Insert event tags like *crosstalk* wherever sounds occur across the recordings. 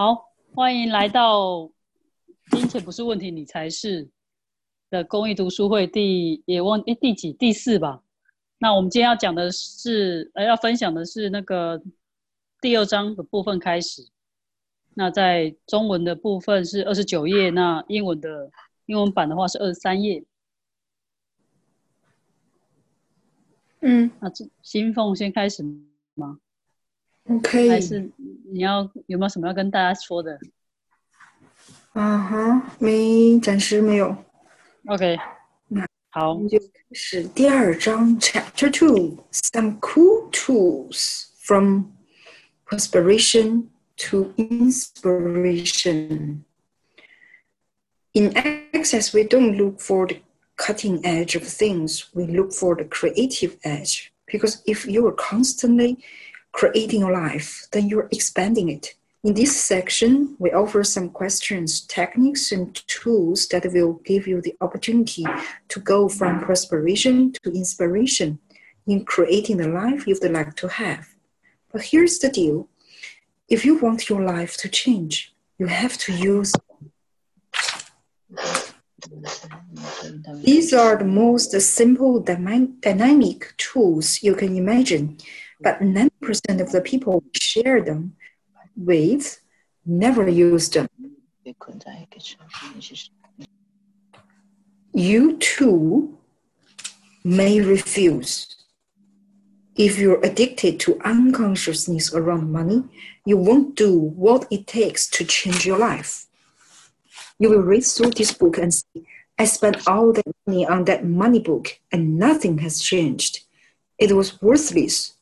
好，欢迎来到金钱不是问题，你才是的公益读书会第也忘诶第几第四吧？那我们今天要讲的是呃要分享的是那个第二章的部分开始。那在中文的部分是二十九页，那英文的英文版的话是二十三页。嗯，那这新凤先开始吗？OK，还是你要有没有什么要跟大家说的啊哈，没，暂时没有。 ？OK，那好我，们就开始第二章，Chapter Two，Some cool tools from perspiration to inspiration. In Access, we don't look for the cutting edge of things, we look for the creative edge. Because if you are constantly creating a life, then you're expanding it. In this section, we offer some questions, techniques, and tools that will give you the opportunity to go from perspiration to inspiration in creating the life you'd like to have. But here's the deal if you want your life to change, you have to use these are the most simple dynamic tools you can imagine, but 90% of the people we share them with never use them. You too may refuse. If you're addicted to unconsciousness around money, you won't do what it takes to change your life. You will read through this book and say, I spent all that money on that money book and nothing has changed. It was worthless.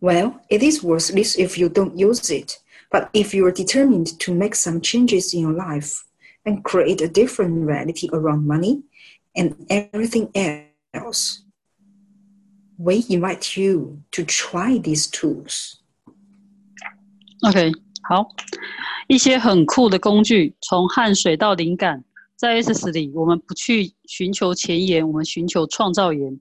Well, it is worthless if you don't use it. But if you are determined to make some changes in your life and create a different reality around money and everything else, we invite you to try these tools. OK，好，一些很酷的工具，从汗水到灵感，在 S 里，我们不去寻求前沿，我们寻求创造源。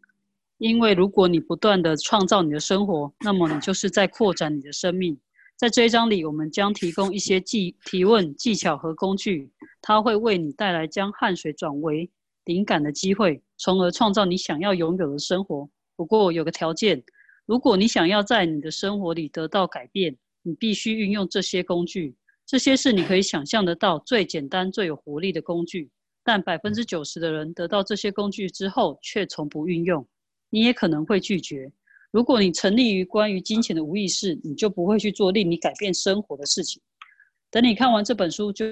因为如果你不断的创造你的生活，那么你就是在扩展你的生命。在这一章里，我们将提供一些技提问技巧和工具，它会为你带来将汗水转为灵感的机会，从而创造你想要拥有的生活。不过有个条件，如果你想要在你的生活里得到改变，你必须运用这些工具。这些是你可以想象得到最简单、最有活力的工具，但百分之九十的人得到这些工具之后却从不运用。你也可能会拒绝。如果你沉溺于关于金钱的无意识，你就不会去做令你改变生活的事情。等你看完这本书，就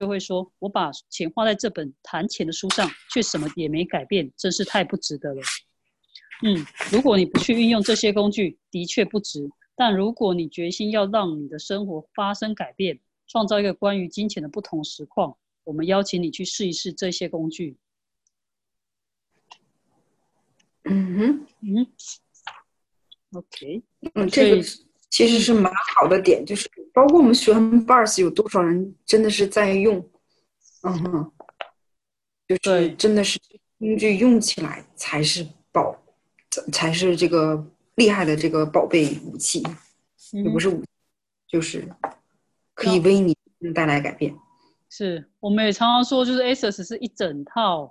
就会说：“我把钱花在这本谈钱的书上，却什么也没改变，真是太不值得了。”嗯，如果你不去运用这些工具，的确不值。但如果你决心要让你的生活发生改变，创造一个关于金钱的不同实况，我们邀请你去试一试这些工具。嗯哼，嗯，OK，嗯，这个其实是蛮好的点，就是包括我们学完 Bars 有多少人真的是在用，嗯哼，就是真的是工具用起来才是宝，才是这个厉害的这个宝贝武器，也不嗯是武器，就是可以为你带来改变。是，我们也常常说，就是 ASUS 是一整套、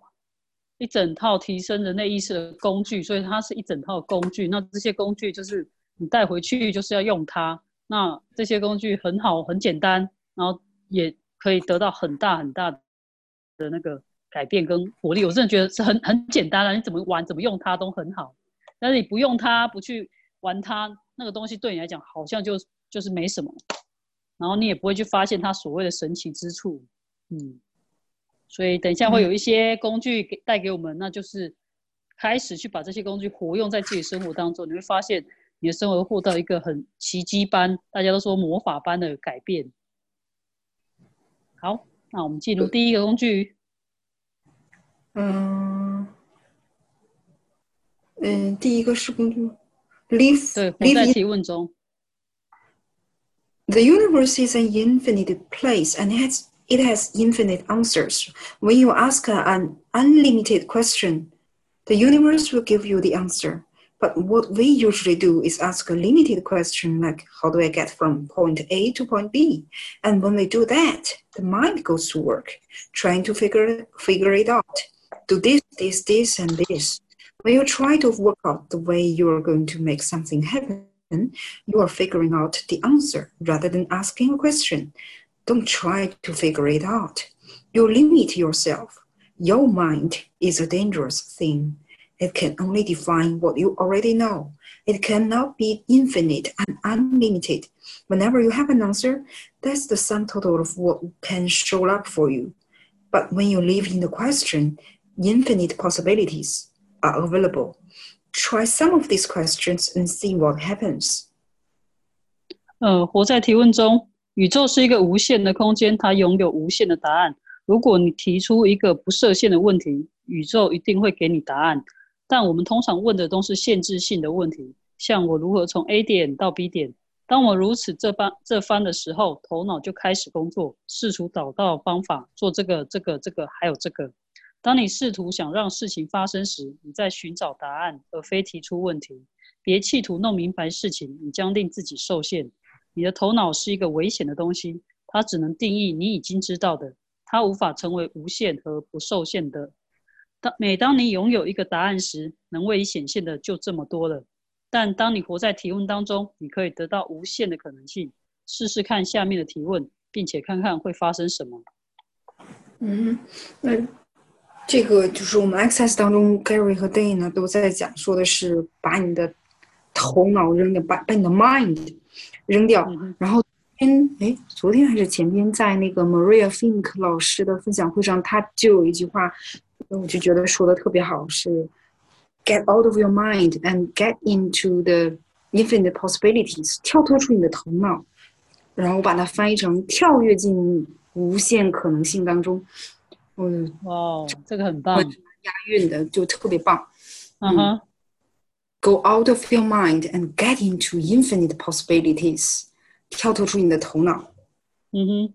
一整套提升人类意识的工具，所以它是一整套工具。那这些工具就是你带回去就是要用它。那这些工具很好、很简单，然后也可以得到很大很大的那个改变跟活力。我真的觉得是很很简单了，你怎么玩、怎么用它都很好。但是你不用它，不去玩它，那个东西对你来讲好像就就是没什么。然后你也不会去发现它所谓的神奇之处，嗯，所以等一下会有一些工具给带给我们，那就是开始去把这些工具活用在自己生活当中，你会发现你的生活获得一个很奇迹般，大家都说魔法般的改变。好，那我们进入第一个工具，嗯嗯，第一个是工具，live 对，活在提问中，The universe is an infinite place and has, it has infinite answers. When you ask an unlimited question, the universe will give you the answer. But what we usually do is ask a limited question like, how do I get from point A to point B? And when we do that, the mind goes to work, trying to figure, figure it out. Do this, this, this, and this. When you try to work out the way you are going to make something happen, you are figuring out the answer rather than asking a question. Don't try to figure it out. You limit yourself. Your mind is a dangerous thing. It can only define what you already know. It cannot be infinite and unlimited. Whenever you have an answer, that's the sum total of what can show up for you. But when you live in the question, infinite possibilities are available. Try some of these questions and see what happens. 呃，活在提问中， 宇宙是一个无限的空间，它拥有无限的答案。如果你提出一个不设限的问题，宇宙一定会给你答案。但我们通常问的都是限制性的问题，像我如何从 A 点到 B 点。当我如此这般这番的时候，头脑就开始工作，试图找到方法做这个、这个、这个，还有这个。当你试图想让事情发生时，你在寻找答案，而非提出问题。别企图弄明白事情，你将令自己受限。你的头脑是一个危险的东西，它只能定义你已经知道的，它无法成为无限和不受限的。当每当你拥有一个答案时，能为你显现的就这么多了。但当你活在提问当中，你可以得到无限的可能性。试试看下面的提问，并且看看会发生什么。嗯，那这个就是我们 Access 当中，Gary 和 Dany 呢都在讲，说的是把你的头脑扔掉，把把你的 mind 扔掉。然后，天，哎，昨天还是前天，在那个 Maria Fink 老师的分享会上，他就有一句话。我就觉得说的特别好，是 get out of your mind and get into the infinite possibilities，跳脱出你的头脑，然后我把它翻译成跳跃进无限可能性当中。嗯，哇，这个很棒，押韵的就特别棒。嗯哼 ，go out of your mind and get into infinite possibilities，跳脱出你的头脑，嗯哼，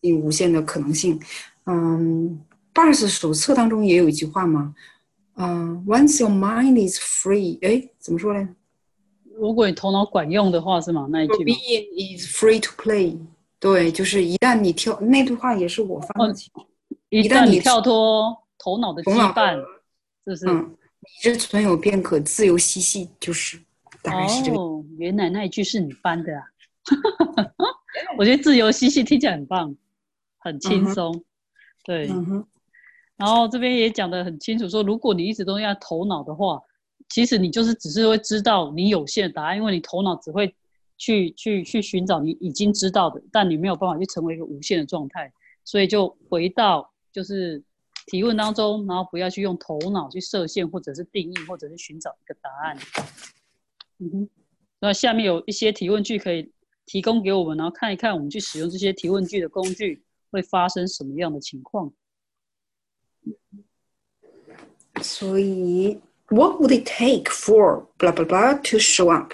进无限的可能性。嗯。Bars 手册当中也有一句话嘛，嗯，Once your mind is free，哎，怎么说呢？如果你头脑管用的话是吗？那一句 Being is free to play，对，就是一旦你跳那句话也是我翻的。一旦你跳脱头脑的羁绊，就是嗯， 你这存有便可自由嬉戏，就是大概是这个。哦，原来那一句是你翻的啊！*laughs* 我觉得自由嬉戏听起来很棒，很轻松，对。然后这边也讲得很清楚，说如果你一直都要头脑的话，其实你就是只是会知道你有限的答案，因为你头脑只会去去去寻找你已经知道的，但你没有办法去成为一个无限的状态，所以就回到就是提问当中，然后不要去用头脑去设限，或者是定义，或者是寻找一个答案。嗯哼，那下面有一些提问句可以提供给我们，然后看一看我们去使用这些提问句的工具会发生什么样的情况。所以，what would it take for blah blah blah to show up?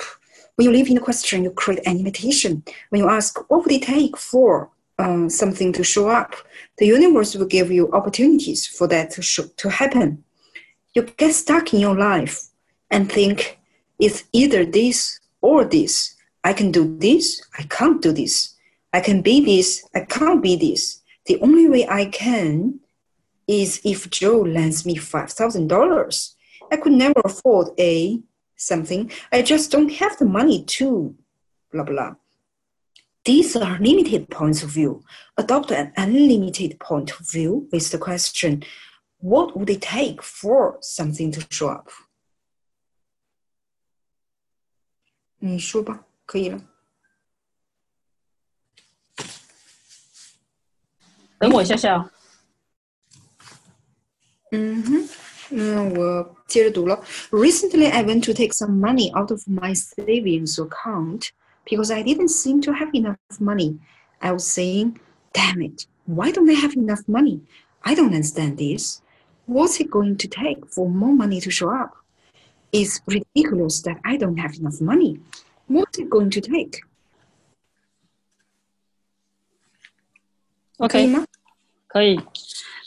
When you leave in the question, you create an invitation. When you ask, what would it take for um, something to show up? The universe will give you opportunities for that to show, to happen. You get stuck in your life and think it's either this or this. I can do this. I can't do this. I can be this. I can't be this. The only way I can is if Joe lends me $5,000. I could never afford a something. I just don't have the money to blah blah. These are limited points of view. Adopt an unlimited point of view with the question, what would it take for something to show up? 你说吧，可以了。等我一下下。Mm-hmm. Recently, I went to take some money out of my savings account because I didn't seem to have enough money. I was saying, damn it, why don't I have enough money? I don't understand this. What's it going to take for more money to show up? It's ridiculous that I don't have enough money. What's it going to take? Okay. 可以。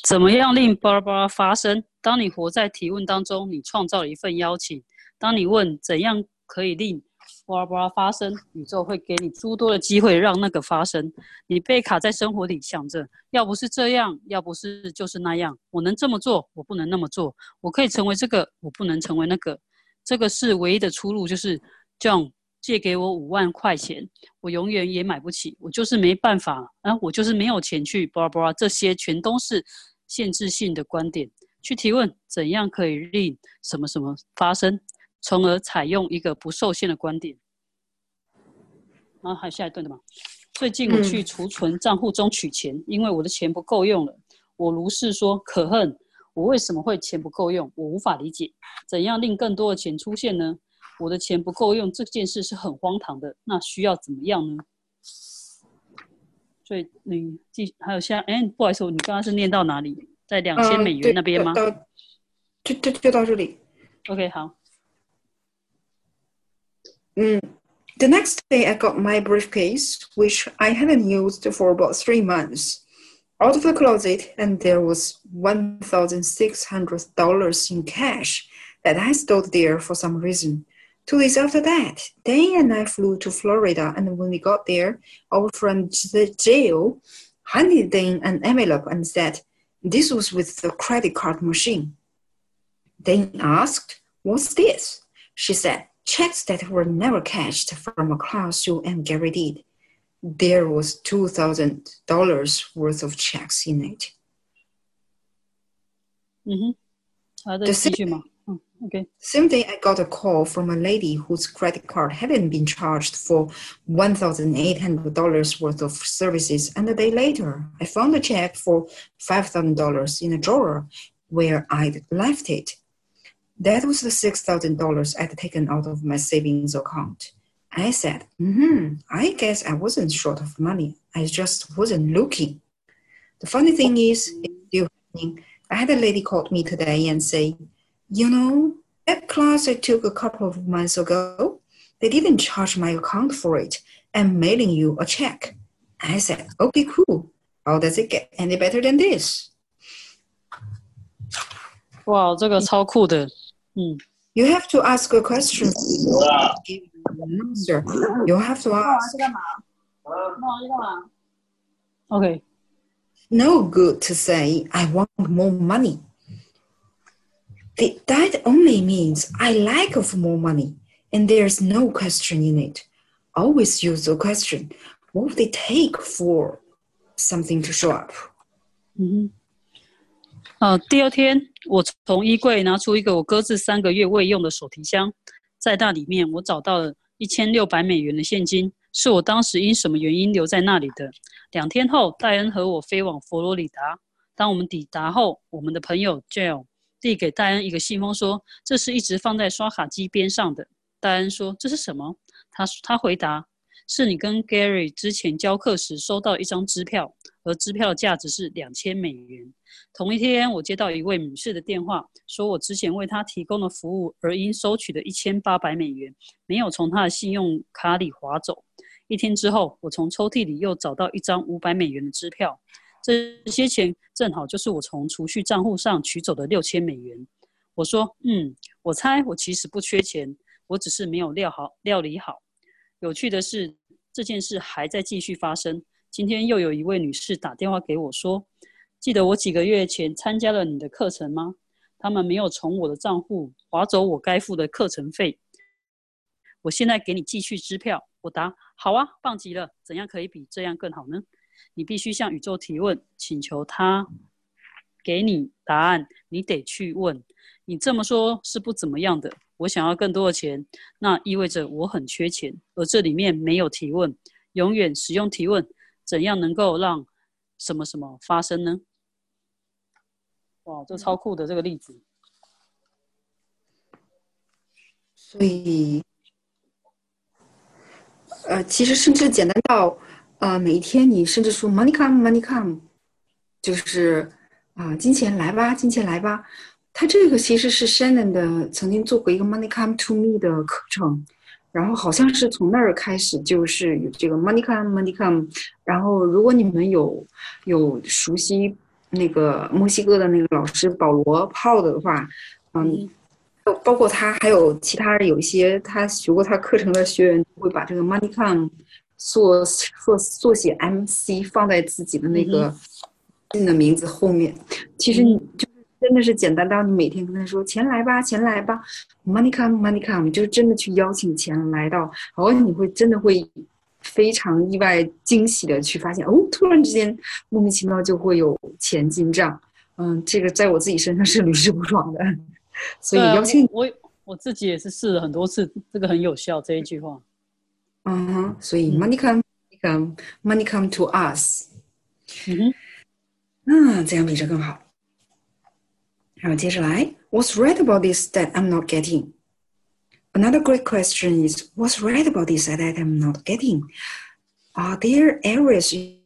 怎么样令巴拉巴拉发生？当你活在提问当中，你创造了一份邀请。 当你问怎样可以令 巴拉巴拉发生，宇宙会给你诸多的机会让那个发生。你被卡在生活里，想着要不是这样，要不是就是那样，我能这么做，我不能那么做，我可以成为这个，我不能成为那个。这个是唯一的出路，就是 John 借给我五万块钱，我永远也买不起，我就是没办法，啊，我就是没有钱去巴拉巴拉，这些全都是限制性的观点。去提问怎样可以令什么什么发生。从而采用一个不受限的观点。然后还有下一段的嘛？最近我去储存账户中取钱，因为我的钱不够用了。我如是说，可恨！我为什么会钱不够用？我无法理解，怎样令更多的钱出现呢？我的钱不够用这件事是很荒唐的。那需要怎么样呢？所以你继还有下，哎，不好意思，你刚刚是念到哪里？在两千美元那边吗？就就就到这里。OK，好。Mm. The next day, I got my briefcase, which I hadn't used for about three months, out of the closet, and there was $1,600 in cash that I stored there for some reason. Two days after that, Dan and I flew to Florida, and when we got there, our friend the jail handed Dan an envelope and said, This was with the credit card machine. Dan asked, What's this? She said, checks that were never cashed from a class you and Gary did. There was two thousand dollars worth of checks in it. Mm-hmm. the same, okay. Same day, I got a call from a lady whose credit card hadn't been charged for one thousand eight hundred dollars worth of services, and a day later, I found a check for five thousand dollars in a drawer where I'd left it. That was the $6,000 I'd taken out of my savings account. I said, hmm, I guess I wasn't short of money. I just wasn't looking. The funny thing is, it's still happening. I had a lady call me today and say, you know, that class I took a couple of months ago, they didn't charge my account for it. I'm mailing you a check. I said, okay, cool. How does it get any better than this? 哇，这个超酷的 ！Mm. You have to ask a question. Answer. You have to ask. Okay. No good to say I want more money. That only means I like of more money, and there's no question in it. Always use the question. What would it take for something to show up? Mm-hmm. 呃，第二天我从衣柜拿出一个我搁置三个月未用的手提箱，在那里面我找到了一千六百美元的现金，是我当时因什么原因留在那里的。两天后，戴恩和我飞往佛罗里达。当我们抵达后，我们的朋友 Jill 递给戴恩一个信封，说这是一直放在刷卡机边上的。戴恩说这是什么？他他回答是你跟 Gary 之前教课时收到一张支票，而支票的价值是两千美元。同一天，我接到一位女士的电话，说我之前为她提供的服务而应收取的一千八百美元没有从她的信用卡里划走。一天之后，我从抽屉里又找到一张五百美元的支票，这些钱正好就是我从储蓄账户上取走的六千美元。我说：“嗯，我猜我其实不缺钱，我只是没有料好料理好。”有趣的是，这件事还在继续发生。今天又有一位女士打电话给我说。记得我几个月前参加了你的课程吗？他们没有从我的账户划走我该付的课程费。我现在给你寄去支票。我答：好啊，棒极了。怎样可以比这样更好呢？你必须向宇宙提问，请求他给你答案。你得去问。你这么说是不怎么样的。我想要更多的钱，那意味着我很缺钱，而这里面没有提问。永远使用提问。怎样能够让什么什么发生呢？哇，这超酷的这个例子。所以，呃，其实甚至简单到，呃，每一天你甚至说 “money come, money come”，就是啊，金钱来吧，金钱来吧。他这个其实是 Shannon 的曾经做过一个 “money come to me” 的课程，然后好像是从那儿开始就是有这个 “money come, money come”。然后，如果你们有有熟悉。那个墨西哥的那个老师保罗泡的话，嗯，包括他还有其他有一些他学过他课程的学员会把这个 MoneyCon 缩缩缩写 MC 放在自己的那个信 *laughs* 的名字后面。其实你就真的是简单到你每天跟他说钱来吧，钱来吧 ”，money come，money come，就是真的去邀请钱来到，然后你会真的会非常意外惊喜的去发现哦，突然之间莫名其妙就会有钱进账。嗯，这个在我自己身上是屡试不爽的。*laughs* 所以邀请我，我自己也是试了很多次，这个很有效这一句话。嗯哼，所以 money come come money come to us。嗯哼，嗯，这样比这更好。How? What's right about this that I'm not getting? Another great question is what's right about this that I'm not getting? Are there areas in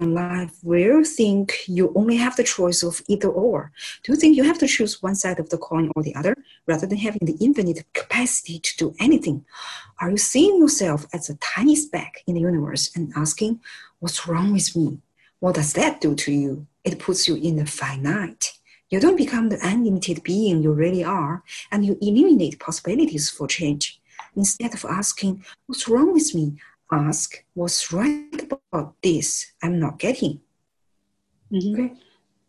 life where you think you only have the choice of either or? Do you think you have to choose one side of the coin or the other rather than having the infinite capacity to do anything? Are you seeing yourself as a tiny speck in the universe and asking, What's wrong with me? What does that do to you? It puts you in the finite. You don't become the unlimited being you really are, and you eliminate possibilities for change. Instead of asking, What's wrong with me? ask what's right about this I'm not getting. 嗯哼，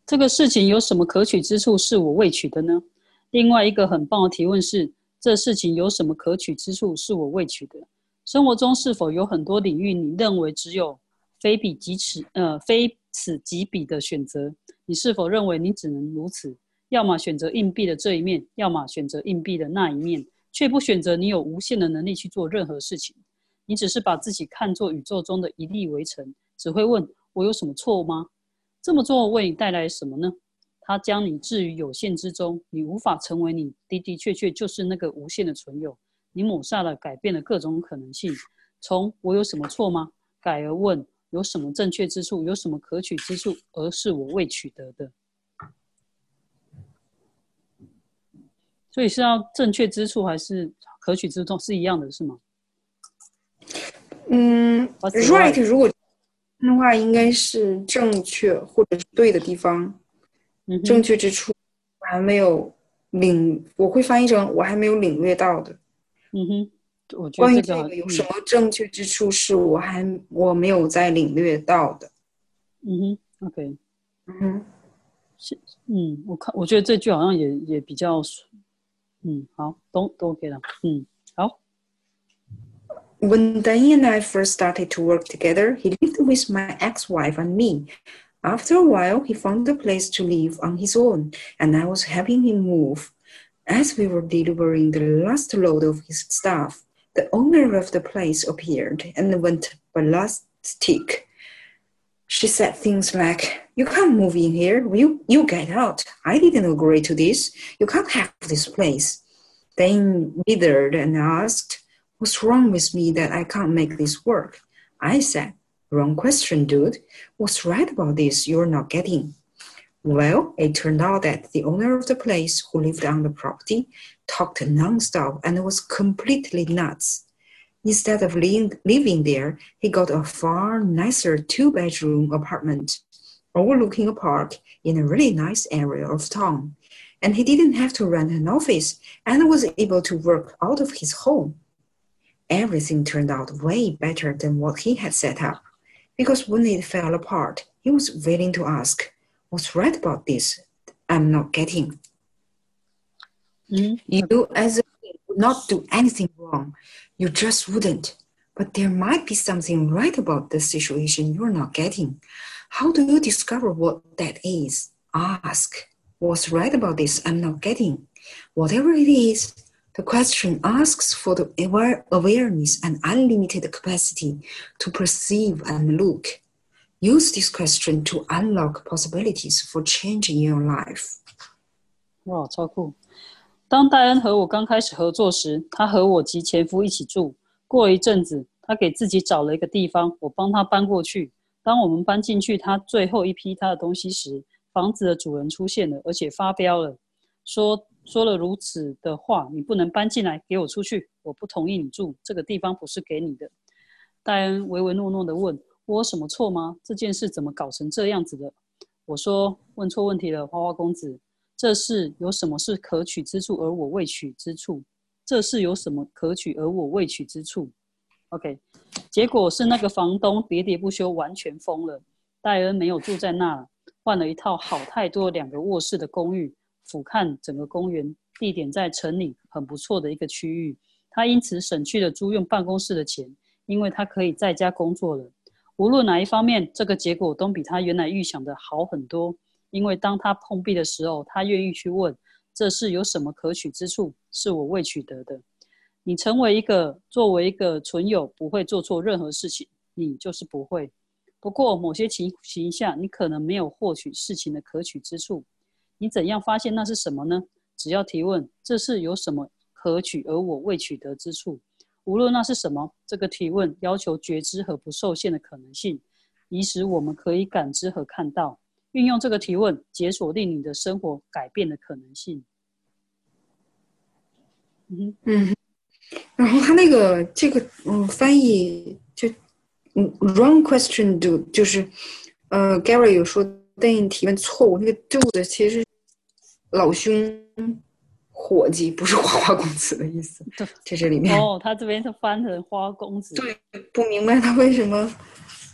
这个事情有什么可取之处是我未取的呢？另外一个很棒的提问是：这事情有什么可取之处是我未取的？生活中是否有很多领域你认为只有非彼即此，呃，非 此即彼的选择？你是否认为你只能如此？要么选择硬币的这一面，要么选择硬币的那一面，却不选择你有无限的能力去做任何事情？你只是把自己看作宇宙中的一粒微尘，只会问我有什么错吗？这么做为你带来什么呢？它将你置于有限之中，你无法成为你的的确确就是那个无限的存有。你抹杀了改变的各种可能性，从我有什么错吗？改而问有什么正确之处，有什么可取之处，而是我未取得的。所以是要正确之处还是可取之处是一样的，是吗？嗯，right，如果的话，应该是正确或者是对的地方，嗯正确之处我还没有领，我会翻译成我还没有领略到的。嗯哼，我关于这个有什么正确之处是我还我没有在领略到的。嗯哼，OK，嗯哼，是，嗯，我看我觉得这句好像也也比较，嗯，好，都都 OK 了，嗯。When Danny and I first started to work together, he lived with my ex-wife and me. After a while, he found a place to live on his own, and I was helping him move. As we were delivering the last load of his stuff, the owner of the place appeared and went ballistic. She said things like, You can't move in here. You, you get out. I didn't agree to this. You can't have this place. Then withered and asked, What's wrong with me that I can't make this work? I said, Wrong question, dude. What's right about this you're not getting? Well, it turned out that the owner of the place who lived on the property talked nonstop and was completely nuts. Instead of living there, he got a far nicer two bedroom apartment overlooking a park in a really nice area of town. And he didn't have to rent an office and was able to work out of his home everything turned out way better than what he had set up. Because when it fell apart, he was willing to ask, What's right about this? I'm not getting. Mm-hmm. You, as a would not do anything wrong. You just wouldn't. But there might be something right about the situation you're not getting. How do you discover what that is? Ask. What's right about this I'm not getting? Whatever it is, the question asks for the aware awareness and unlimited capacity to perceive and look. Use this question to unlock possibilities for change in your life. 哇，超酷！当戴恩和我刚开始合作时，他和我及前夫一起住。过了一阵子，他给自己找了一个地方，我帮他搬过去。当我们搬进去他最后一批他的东西时，房子的主人出现了，而且发飙了，说说了如此的话，你不能搬进来，给我出去！我不同意你住这个地方，不是给你的。戴恩唯唯诺诺的问：“我什么错吗？这件事怎么搞成这样子的？”我说：“问错问题了，花花公子。这事有什么是可取之处，而我未取之处？这事有什么可取，而我未取之处？OK，结果是那个房东喋喋不休，完全疯了。戴恩没有住在那，换了一套好太多两个卧室的公寓，俯瞰整个公园，地点在城里很不错的一个区域。他因此省去了租用办公室的钱，因为他可以在家工作了。无论哪一方面，这个结果都比他原来预想的好很多。因为当他碰壁的时候，他愿意去问：这是有什么可取之处，是我未取得的。你成为一个作为一个存有，不会做错任何事情，你就是不会。不过某些情形下，你可能没有获取事情的可取之处。你怎样发现那是什么呢？只要提问：这是有什么可取而我未取得之处？无论那是什么，这个提问要求觉知和不受限的可能性，以使我们可以感知和看到。运用这个提问，解锁令你的生活改变的可能性。嗯嗯，然后他那个这个嗯翻译就嗯 wrong question do 就是呃 Gary 有说对应提问错误，那个 do 的其实老兄。伙计不是花花公子的意思，*laughs* 在这里面哦，他这边是翻成花公子，对，不明白他为什么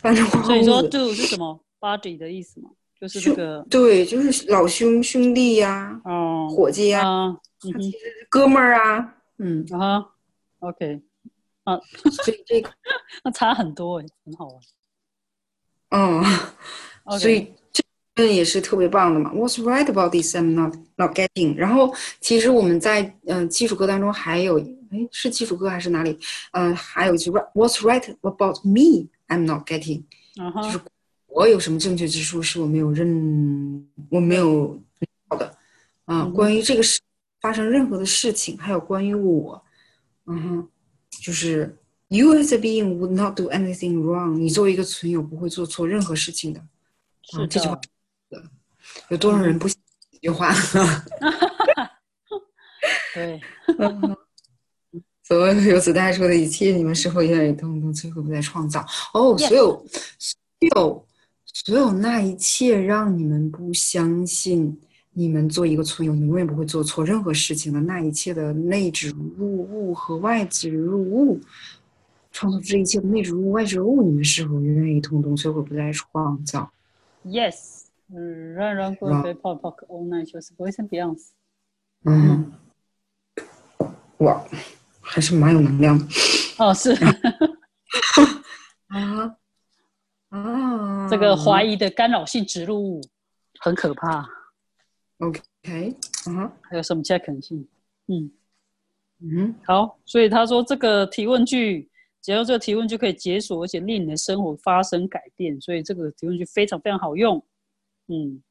翻成花公子。所以说，do 是什么？body 的意思嘛，就是这个，对，就是老兄兄弟呀，哦，伙计呀，嗯哥们儿啊，嗯啊，OK，啊，所以这个 *laughs* 那差很多哎，很好玩，嗯，*laughs* 所以。嗯，也是特别棒的嘛。What's right about this? I'm not not getting。然后其实我们在嗯基础课当中还有，哎，是基础课还是哪里？嗯，还有一句 What's right about me? I'm not getting。就是我有什么正确之处是我没有认，我没有到的。嗯，关于这个事发生任何的事情，还有关于我，嗯哼，就是 You as a being would not do anything wrong。你作为一个存有不会做错任何事情的。是这句话。有多少人不信这句话？*laughs* 对，*laughs* 所有由此带出的一切，你们是否愿意通通摧毁，不再创造？哦，所有，所有，所有那一切，让你们不相信，你们做一个存有，永远不会做错任何事情的那一切的内植入物和外植入物，创造这一切的内植入物、外植入物，你们是否愿意通通摧毁，不再创造？Yes。嗯，run run go go pop pop all night 就是 Boys and Beyonds。嗯，哇，还是蛮有能量的。哦，是。*laughs* 啊啊！这个怀疑的干扰性植入物很可怕。OK，嗯，还有什么其他可能性？嗯嗯，好，所以他说这个提问句，只要这个提问就可以解锁，而且令你的生活发生改变，所以这个提问句非常非常好用。嗯，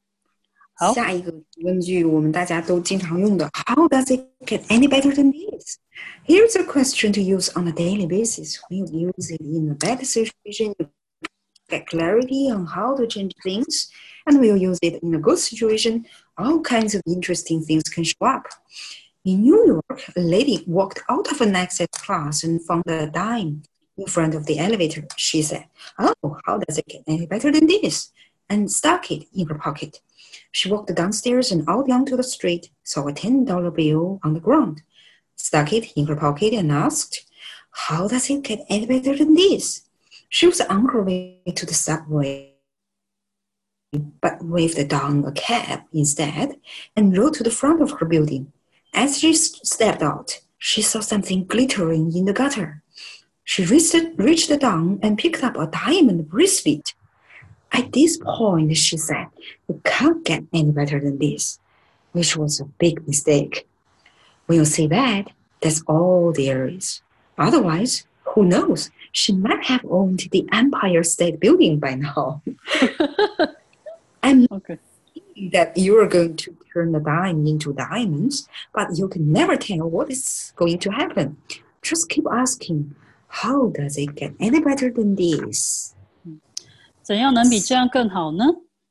好，下一个问句我们大家都经常用的，How does it get any better than this? Here's a question to use on a daily basis. When you use it in a bad situation, you get clarity on how to change things. And when you use it in a good situation, all kinds of interesting things can show up. In New York, a lady walked out of an access class and found a dime in front of the elevator. She said, Oh, how does it get any better than this? And stuck it in her pocket. She walked downstairs and out onto the street, saw a $10 bill on the ground, stuck it in her pocket, and asked, How does it get any better than this? She was on her way to the subway, but waved down a cab instead and rode to the front of her building. As she stepped out, she saw something glittering in the gutter. She reached, reached down and picked up a diamond bracelet at this point, she said, "You can't get any better than this, which was a big mistake. When you say that, that's all there is. Otherwise, who knows? She might have owned the Empire State Building by now. *laughs* I'm okay. that you are going to turn the dime into diamonds, but you can never tell what is going to happen. Just keep asking, how does it get any better than this? 怎样能比这样更好呢？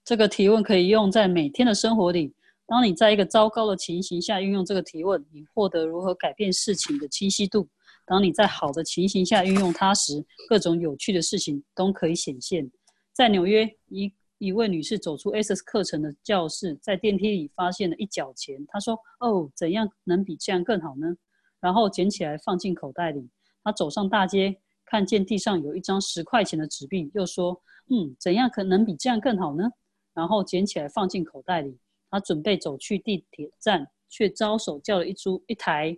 这个提问可以用在每天的生活里。当你在一个糟糕的情形下运用这个提问，你获得如何改变事情的清晰度；当你在好的情形下运用它时，各种有趣的事情都可以显现。在纽约，一一位女士走出 SS 课程的教室，在电梯里发现了一角钱。她说：“哦，怎样能比这样更好呢？”然后捡起来放进口袋里。她走上大街，看见地上有一张十块钱的纸币，又说：“嗯，怎样可能比这样更好呢？”然后捡起来放进口袋里。他准备走去地铁站，却招手叫了一出一台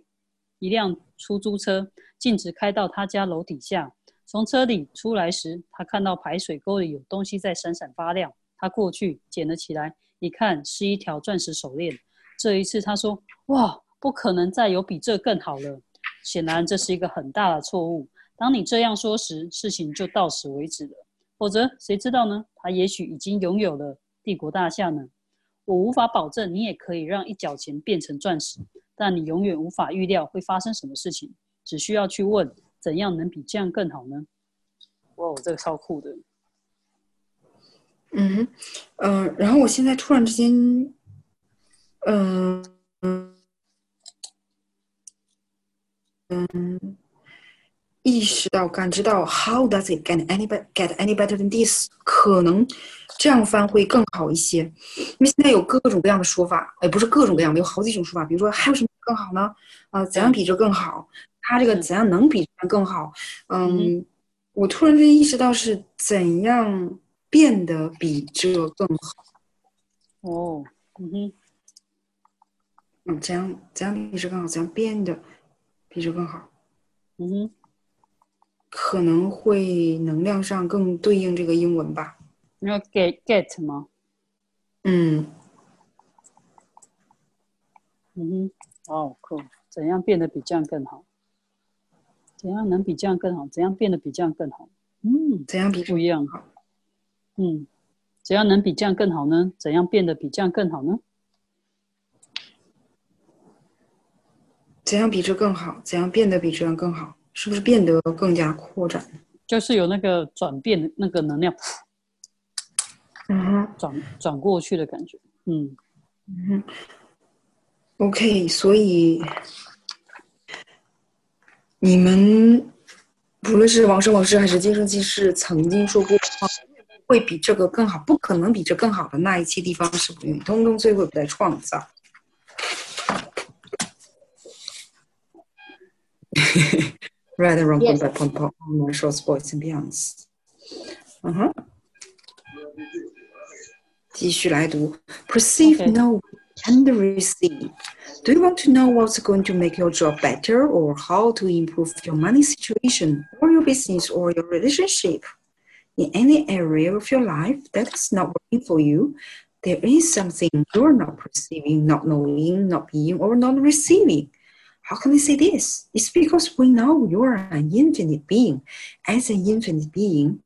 一辆出租车，径直开到他家楼底下。从车里出来时，他看到排水沟里有东西在闪闪发亮。他过去捡了起来，一看是一条钻石手链。这一次，他说：“哇，不可能再有比这更好了。”显然，这是一个很大的错误。当你这样说时，事情就到此为止了。否则，谁知道呢？他也许已经拥有了帝国大厦呢。我无法保证你也可以让一角钱变成钻石，但你永远无法预料会发生什么事情。只需要去问。怎样能比这样更好呢？哇，我这个超酷的。嗯嗯，然后我现在突然之间，嗯嗯嗯，意识到、感知到，How does it get any better? Get any better than this? 可能这样翻会更好一些，因为现在有各种各样的说法，也不是各种各样的，有好几种说法。比如说，还有什么更好呢？啊，怎样比这更好？他这个怎样能比这更好？嗯，我突然间意识到是怎样变得比这更好。哦，嗯哼，嗯，怎样怎样比这更好？怎样变得比这更好？嗯哼，可能会能量上更对应这个英文吧。你要 get get 吗？嗯，嗯哼，哦，酷，怎样变得比这样更好？怎样能比这样更好？怎样变得比这样更好？嗯，怎样比不一样？好，嗯，怎样能比这样更好呢？怎样变得比这样更好呢？怎样比这更好？怎样变得比这样更好？是不是变得更加扩展？就是有那个转变的那个能量，嗯哼，转转过去的感觉。嗯嗯，OK，所以。你们无论是往生往世还是今生今世，曾经说过会比这个更好，不可能比这更好的那一切地方是不允，通通最后在创造。*laughs* Right and wrong, point by point, point, one short voice and beyonds。嗯哼，继续来读，perceive no and receive。Do you want to know what's going to make your job better or how to improve your money situation or your business or your relationship? In any area of your life that is not working for you, there is something you're not perceiving, not knowing, not being, or not receiving. How can I say this? It's because we know you're an infinite being. As an infinite being,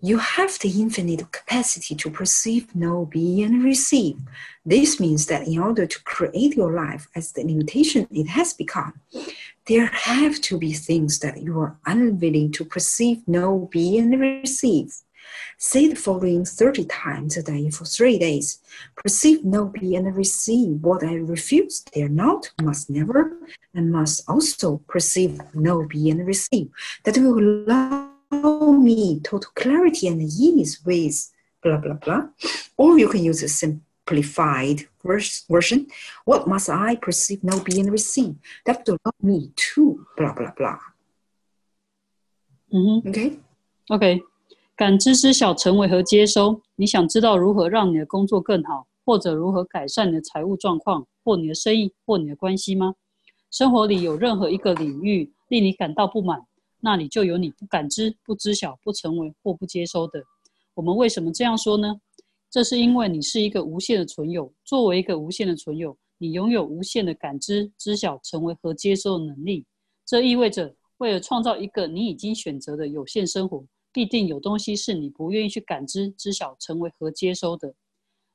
you have the infinite capacity to perceive, know, be, and receive. This means that in order to create your life as the limitation it has become, there have to be things that you are unwilling to perceive, know, be, and receive. Say the following 30 times a day for three days. Perceive, know, be, and receive. What I refuse, dare not, must never, and must also perceive, know, be, and receive. That will allow me total clarity and ease with blah blah blah. Or you can use a simplified version. What must I perceive, know, be, and receive? That will allow me to blah blah blah. Mm-hmm. 嗯哼，OK，OK，感知知晓成为和接收。你想知道如何让你的工作更好，或者如何改善你的财务状况，或你的生意，或你的关系吗？生活里有任何一个领域令你感到不满，那里就有你不感知、不知晓、不成为或不接收的。我们为什么这样说呢？这是因为你是一个无限的存有。作为一个无限的存有，你拥有无限的感知、知晓、成为和接收的能力。这意味着，为了创造一个你已经选择的有限生活，必定有东西是你不愿意去感知、知晓、成为和接收的。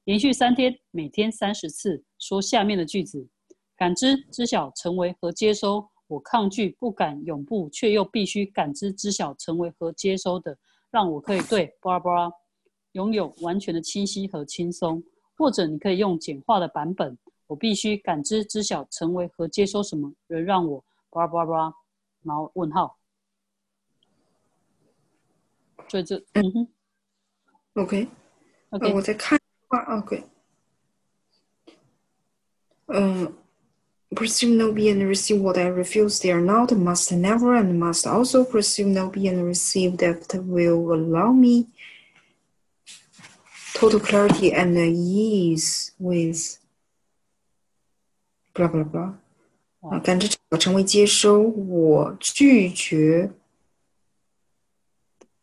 连续三天，每天三十次，说下面的句子：感知、知晓、成为和接收。我抗拒、不敢、永不，却又必须感知、知晓、成为和接收的，让我可以对巴拉巴拉拥有完全的清晰和轻松。或者你可以用简化的版本：我必须感知、知晓、成为和接收什么，能让我巴拉巴拉，然后问号。所以这，嗯哼，OK， 呃， OK，我在看话，OK。嗯，pursue no be and receive what I refuse. They are not, must never, and must also pursue no be and receive that will allow me total clarity and ease with blah blah blah. 啊，感知者成为接收，我拒绝，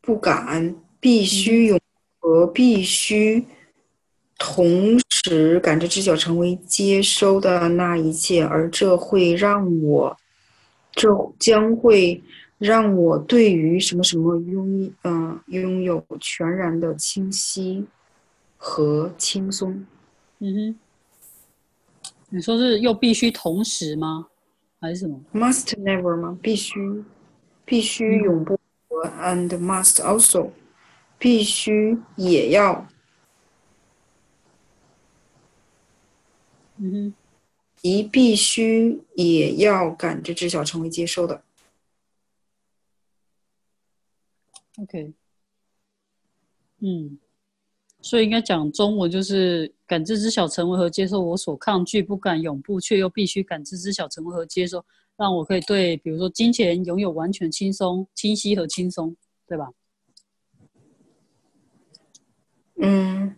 不敢，必须永和，必须同时感知知觉成为接收的那一切，而这会让我，这将会让我对于什么什么拥嗯、拥有全然的清晰和轻松。嗯哼，你说是又必须同时吗？还是什么？must never 吗？必须，必须永不和 and must also，必须也要，嗯哼，即必须也要感知知晓成为接收的。OK，嗯，所以应该讲中文就是感知知晓成为和接受我所抗拒、不敢永不却又必须感知知晓成为和接受，让我可以对比如说金钱拥有完全轻松、清晰和轻松，对吧？嗯，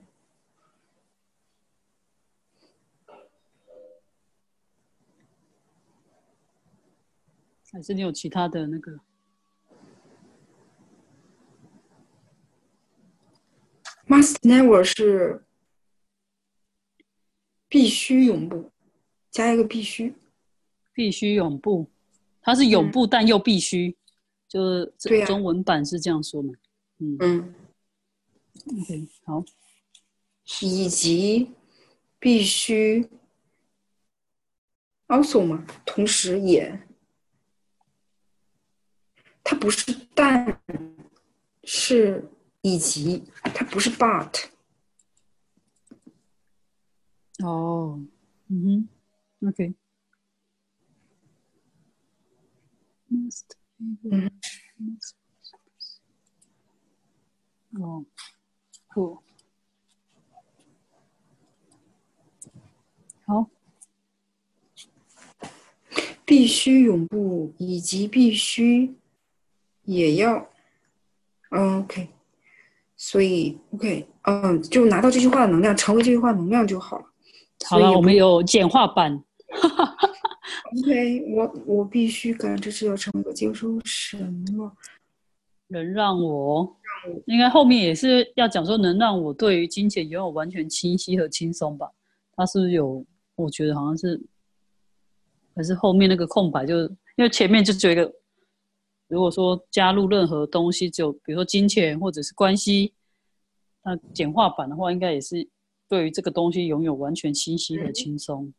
还是你有其他的那个？must never 是必须永不，加一个必须。必须永不，它是永不但又必须，就是这对呀中文版是这样说嘛？嗯。嗯，，OK，好，以及必须 also 嘛，同时也，它不是但，是以及，它不是 but。哦，嗯哼，OK。嗯。好，必须永不以及必须也要，嗯，OK，所以 OK，嗯，就拿到这句话的能量，成为这句话能量就好了。好了，所以我们有简化版。OK，我我必须感知这要成为我接收什么？能让我，应该后面也是要讲说，能让我对于金钱拥有完全清晰和轻松吧？他是不是有？我觉得好像是，还是后面那个空白，就是因为前面就只有一个，如果说加入任何东西，只有比如说金钱或者是关系，那简化版的话，应该也是对于这个东西拥有完全清晰和轻松。嗯，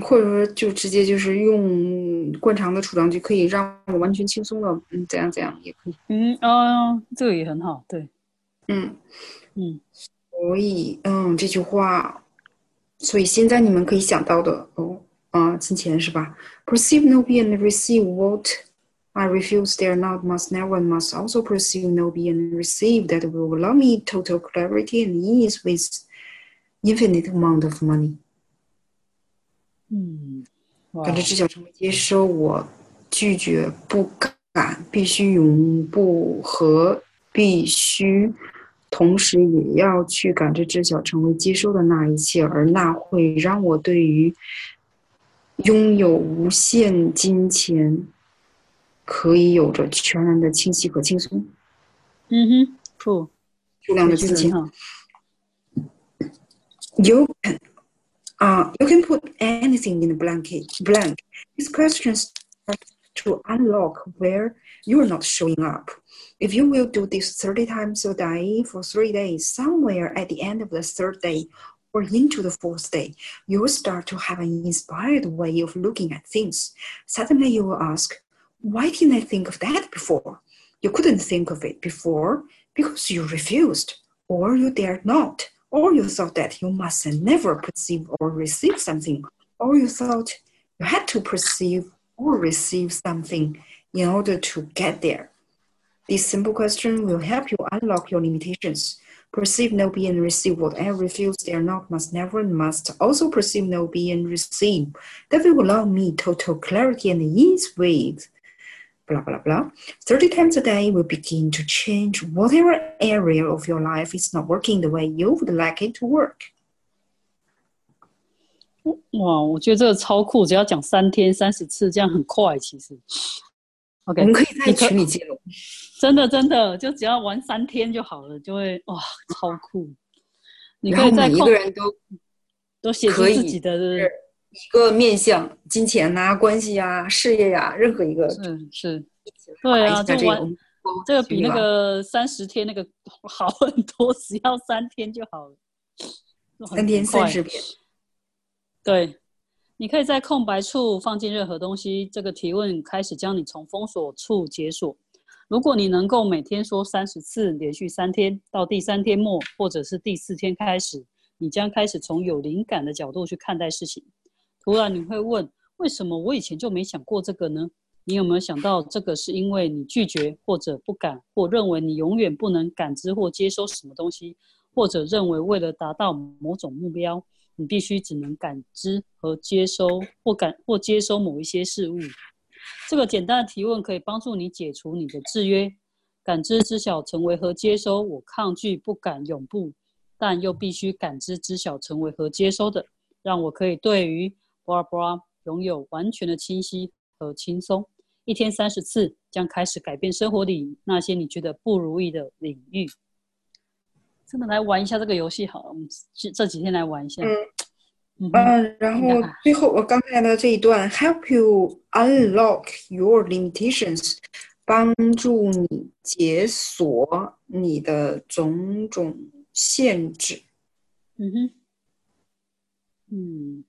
或者说就直接就是用惯常的储藏就，可以让我完全轻松的，嗯，怎样怎样也可以。嗯啊、这个也很好，对，嗯，嗯所以嗯，这句话，所以现在你们可以想到的哦，啊、金钱是吧？Perceive no be and receive what I refuse. They are not, must never, and must also perceive no be and receive that will allow me total clarity and ease with infinite amount of money. 嗯，感知知晓成为接收，我拒绝不敢，必须永不和必须，同时也要去感知知晓成为接收的那一切，而那会让我对于拥有无限金钱可以有着全然的清晰和轻松。嗯哼，酷，数量的这金钱句很好。You can, uh, you can put anything in the blanket blank. These questions to unlock where you are not showing up. If you will do this 30 times a day for three days, somewhere at the end of the third day or into the fourth day, you will start to have an inspired way of looking at things. Suddenly you will ask, why didn't I think of that before? You couldn't think of it before because you refused, or you dared not, or you thought that you must never perceive or receive something, or you thought you had to perceive or receive something in order to get there. This simple question will help you unlock your limitations. Perceive no be and receive whatever refuse they are not, must never, must also perceive no be and receive. That will allow me total clarity and ease with blah blah blah. 30 times a day will begin to change whatever area of your life is not working the way you would like it to work. 哇，我觉得这个超酷，只要讲三天三十次，这样很快。其实，OK，我们可以在群里接龙。真的真的，就只要玩三天就好了，就会哇，超酷！你可以每一个人都都写出自己的一个面向，金钱呐、关系呀、事业呀，任何一个是是，对啊，这个这个比那个三十天那个好很多，只要三天就好了，三天三十天。对，你可以在空白处放进任何东西。这个提问开始将你从封锁处解锁。如果你能够每天说三十次，连续三天，到第三天末或者是第四天开始，你将开始从有灵感的角度去看待事情。突然你会问：为什么我以前就没想过这个呢？你有没有想到，这个是因为你拒绝或者不敢，或认为你永远不能感知或接收什么东西，或者认为为了达到某种目标，你必须只能感知和接收或感或接收某一些事物？这个简单的提问可以帮助你解除你的制约，感知知晓成为和接收。我抗拒、不敢、永不，但又必须感知知晓成为和接收的，让我可以对于 Barbara 拥有完全的清晰和轻松。一天三十次将开始改变生活里那些你觉得不如意的领域。真的来玩一下这个游戏好了，我们这这几天来玩一下。嗯，然后最后我刚才的这一段，help you unlock your limitations，帮助你解锁你的种种限制。嗯哼，嗯，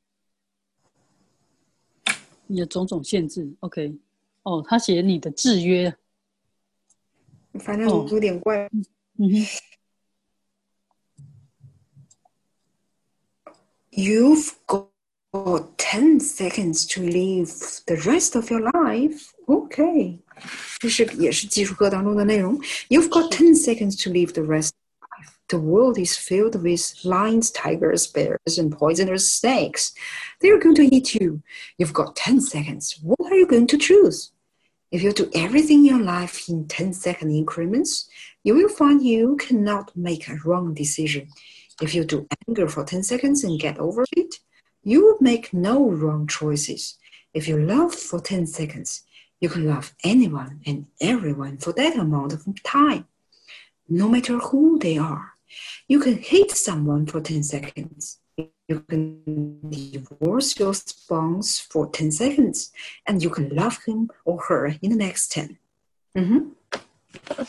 你的种种限制，OK。哦，他写你的制约，反正有点怪。嗯哼。You've got ten seconds to live the rest of your life. Okay. 这是也是技术课当中的内容。You've got ten seconds to live the rest. The world is filled with lions, tigers, bears, and poisonous snakes. They're going to eat you. You've got 10 seconds. What are you going to choose? If you do everything in your life in 10 second increments, you will find you cannot make a wrong decision. If you do anger for 10 seconds and get over it, you will make no wrong choices. If you love for 10 seconds, you can love anyone and everyone for that amount of time, no matter who they are. You can hate someone for 10 seconds. You can divorce your spouse for 10 seconds, and you can love him or her in the next 10. Mm-hmm.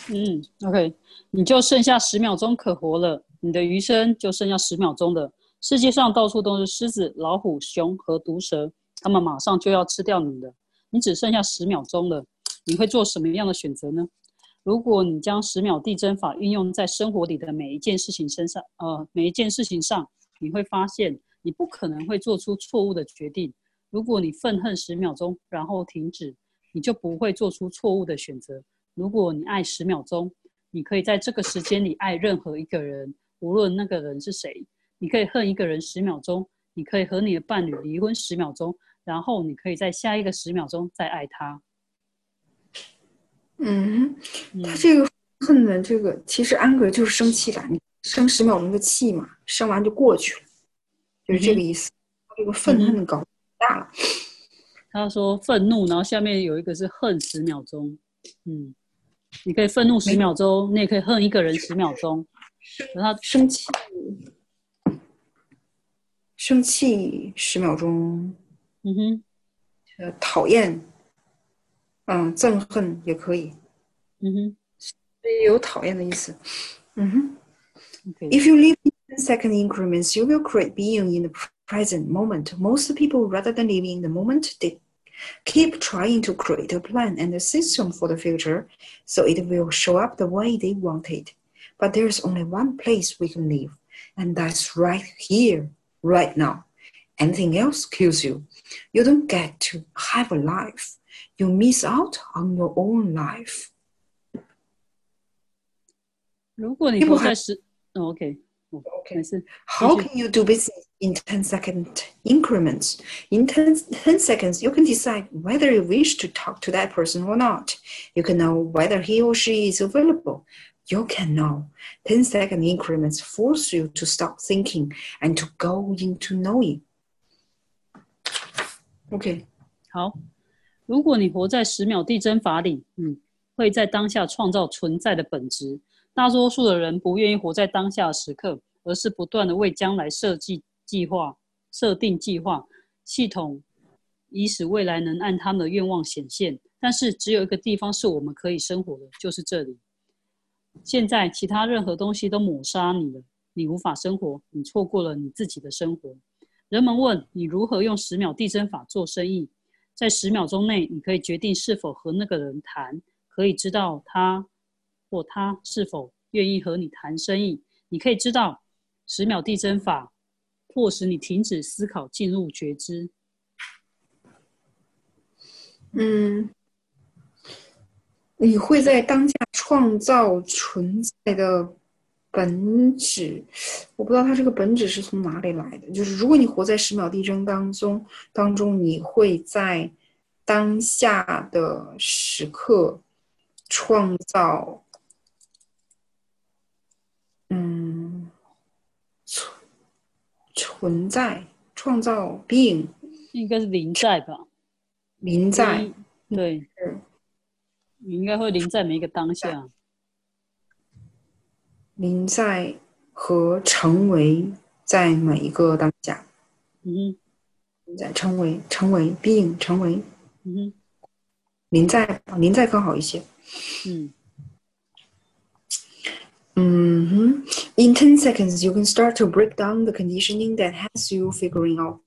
嗯，OK，你就剩下十秒钟可活了。你的余生就剩下十秒钟的。世界上到处都是狮子、老虎、熊和毒蛇，他们马上就要吃掉你了。你只剩下十秒钟了，你会做什么样的选择呢？ 如果你将十秒递增法运用在生活里的每一件事情身上，呃，每一件事情上，你会发现你不可能会做出错误的决定。如果你愤恨十秒钟，然后停止，你就不会做出错误的选择。如果你爱十秒钟，你可以在这个时间里爱任何一个人。无论那个人是谁，你可以恨一个人十秒钟，你可以和你的伴侣离婚十秒钟，然后你可以在下一个十秒钟再爱他。嗯，他这个恨的这个其实安格就是生气感，你生十秒钟的气嘛，生完就过去了，就是这个意思。这个愤恨搞大了。他说愤怒，然后下面有一个是恨十秒钟。嗯，你可以愤怒十秒钟，你也可以恨一个人十秒钟。他生气，生气十秒钟，嗯哼，呃，讨厌，嗯，憎恨也可以，嗯哼，也有讨厌的意思，嗯哼。If you live in second increments, you will create being in the present moment. Most people, rather than living in the moment, they keep trying to create a plan and a system for the future, so it will show up the way they want it. But there's only one place we can live, and that's right here, right now. Anything else kills you. You don't get to have a life. You miss out on your own life. 如果你活在十， 哦，OK，哦没事。 How Okay. can you do business in 10 second increments? In 10, 10 seconds, you can decide whether you wish to talk to that person or not. You can know whether he or she is available. You can know. 10 second increments force you to stop thinking and to go into knowing. Okay. 好， 如果你活在十秒递增法里，嗯，会在当下创造存在的本质。大多数的人不愿意活在当下的时刻，而是不断的为将来设计计划、设定计划系统，以使未来能按他们的愿望显现。但是只有一个地方是我们可以生活的，就是这里。现在其他任何东西都抹杀你了，你无法生活，你错过了你自己的生活。人们问你如何用十秒递增法做生意，在十秒钟内，你可以决定是否和那个人谈，可以知道他或他是否愿意和你谈生意。你可以知道十秒递增法迫使你停止思考，进入觉知。嗯，你会在当下创造存在的本质。我不知道它这个本质是从哪里来的。就是如果你活在十秒递增当中，当中你会在当下的时刻创造，嗯，存存在，创造 being 应该是临在吧？临在。嗯对是，你应该会临在每一个当下。临在和成为在每一个当下，嗯哼。临在成为成为 being 成为嗯哼。临在您在更好一些。嗯 Mm-hmm. 嗯哼，In ten seconds, you can start to break down the conditioning that has you figuring out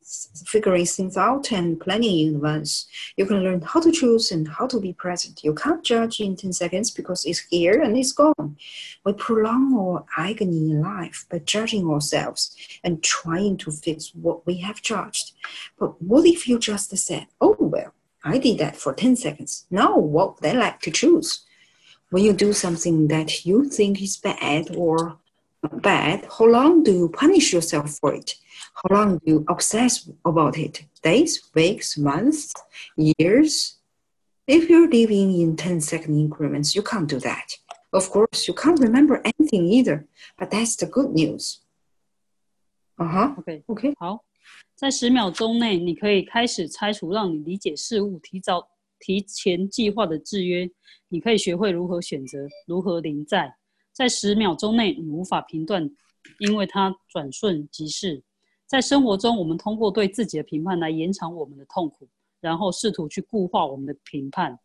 figuring things out and planning in advance. You can learn how to choose and how to be present. You can't judge in ten seconds because it's here and it's gone. We prolong our agony in life by judging ourselves and trying to fix what we have judged. But what if you just said, "Oh well, I did that for ten seconds. Now what would I like to choose?" when you do something that you think is bad or bad, how long do you punish yourself for it? How long do you obsess about it? Days, weeks, months, years? If you're living in 10 second increments, you can't do that. Of course, you can't remember anything either, but that's the good news. Uh huh. ，OK。 Okay. 好，在十秒钟内，你可以开始拆除让你理解事物、提早、 提前计划的制约。你可以学会如何选择，如何临在。在十秒钟内，你无法评断，因为它转瞬即逝。在生活中，我们通过对自己的评判来延长我们的痛苦，然后试图去固化我们的评判。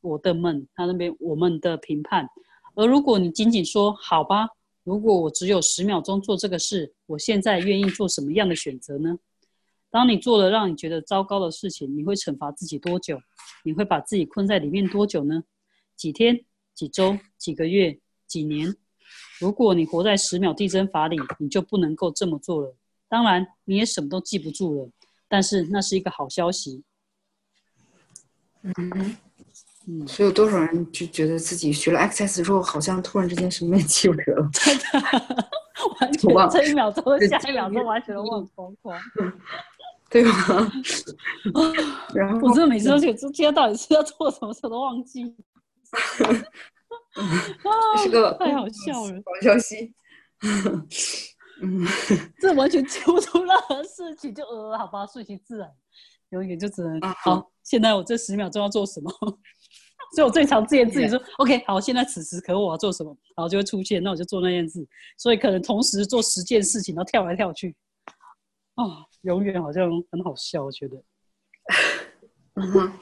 我的梦，他那边我们的评判。而如果你仅仅说“好吧”，如果我只有十秒钟做这个事，我现在愿意做什么样的选择呢？当你做了让你觉得糟糕的事情，你会惩罚自己多久？你会把自己困在里面多久呢？几天、几周、几个月、几年？如果你活在十秒递增法里，你就不能够这么做了。当然，你也什么都记不住了，但是那是一个好消息。嗯嗯所以有多少人就觉得自己学了 Access 之后，好像突然之间什么也记不得了？*laughs* 完我忘全这一秒钟，下一秒钟完全都忘光光。对吧？*laughs* 然后我真的每次都觉得今天到底是要做什么，我都忘记。*laughs* 这是个太好笑了，好消息。嗯，*laughs* 这完全记不出任何事情，就呃，好吧，顺其自然，有一点就只能嗯好。现在我这十秒钟要做什么？所以我最常自言自语说：“OK，好，现在此时可我要做什么？”然后就会出现，那我就做那件事。所以可能同时做十件事情，然后跳来跳去，哦，永远好像很好笑，我觉得。*laughs* 嗯哼。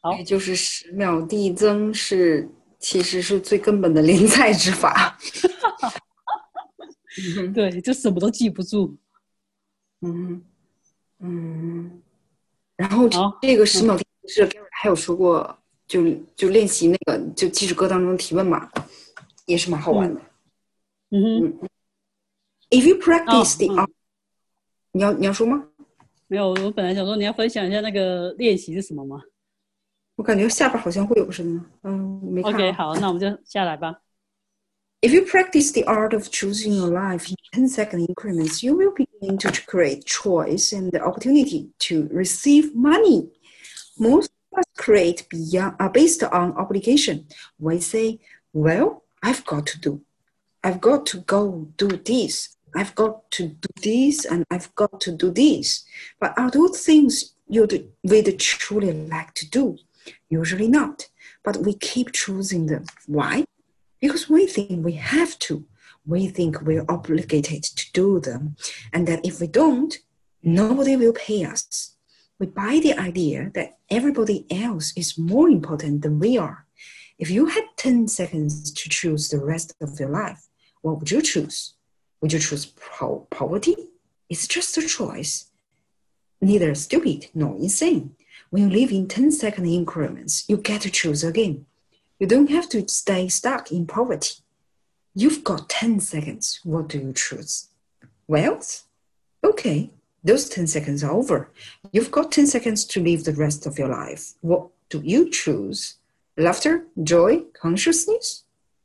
好。也就是十秒递增是其实是最根本的临在之法。*laughs* 对，就什么都记不住。嗯嗯，然后这个十秒递增是还有说过，就就练习那个就记事歌当中提问嘛，也是蛮好玩的。嗯。哼，If you practice the 嗯。art，、你要你要说吗？没有，我本来想说你要分享一下那个练习是什么吗我感觉下边好像会有个声音。嗯，我没看啊。 ？OK，好，那我们就下来吧。 If you practice the art of choosing your life in 10 second increments, you will begin to create choice and the opportunity to receive money. Most of us create beyond, uh, based on obligation. We say, well, I've got to do. I've got to go do this. I've got to do this and I've got to do this. But are those things you'd, we'd truly like to do? Usually not. But we keep choosing them. Why? because we think we have to. We think we're obligated to do them, and that if we don't, nobody will pay us. We buy the idea that everybody else is more important than we are. If you had 10 seconds to choose the rest of your life, what would you choose? Would you choose po- poverty? It's just a choice. Neither stupid nor insane. When you live in 10 second increments, you get to choose again. You don't have to stay stuck in poverty. You've got 10 seconds. What do you choose? Wealth? Okay, those 10 seconds are over. You've got 10 seconds to live the rest of your life. What do you choose? Laughter, joy, consciousness?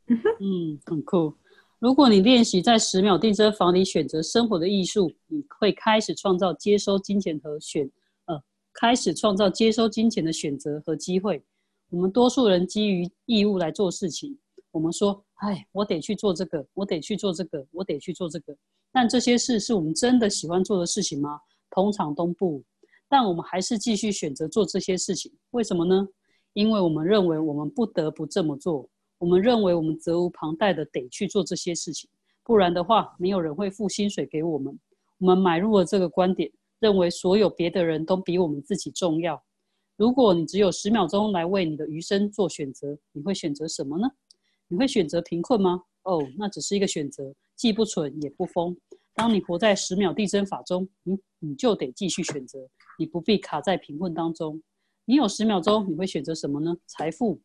Mm-hmm. Mm, cool. 如果你练习在十秒定身房里选择生活的艺术，你会开始创造接收金钱和选呃，开始创造接收金钱的选择和机会。我们多数人基于义务来做事情。我们说：“哎，我得去做这个，我得去做这个，我得去做这个。”但这些事是我们真的喜欢做的事情吗？通常都不。但我们还是继续选择做这些事情，为什么呢？因为我们认为我们不得不这么做。我们认为我们责无旁贷的得去做这些事情，不然的话，没有人会付薪水给我们。我们买入了这个观点，认为所有别的人都比我们自己重要。如果你只有十秒钟来为你的余生做选择，你会选择什么呢？你会选择贫困吗？哦，那只是一个选择，既不蠢也不疯。当你活在十秒递增法中，你你就得继续选择，你不必卡在贫困当中。你有十秒钟，你会选择什么呢？财富？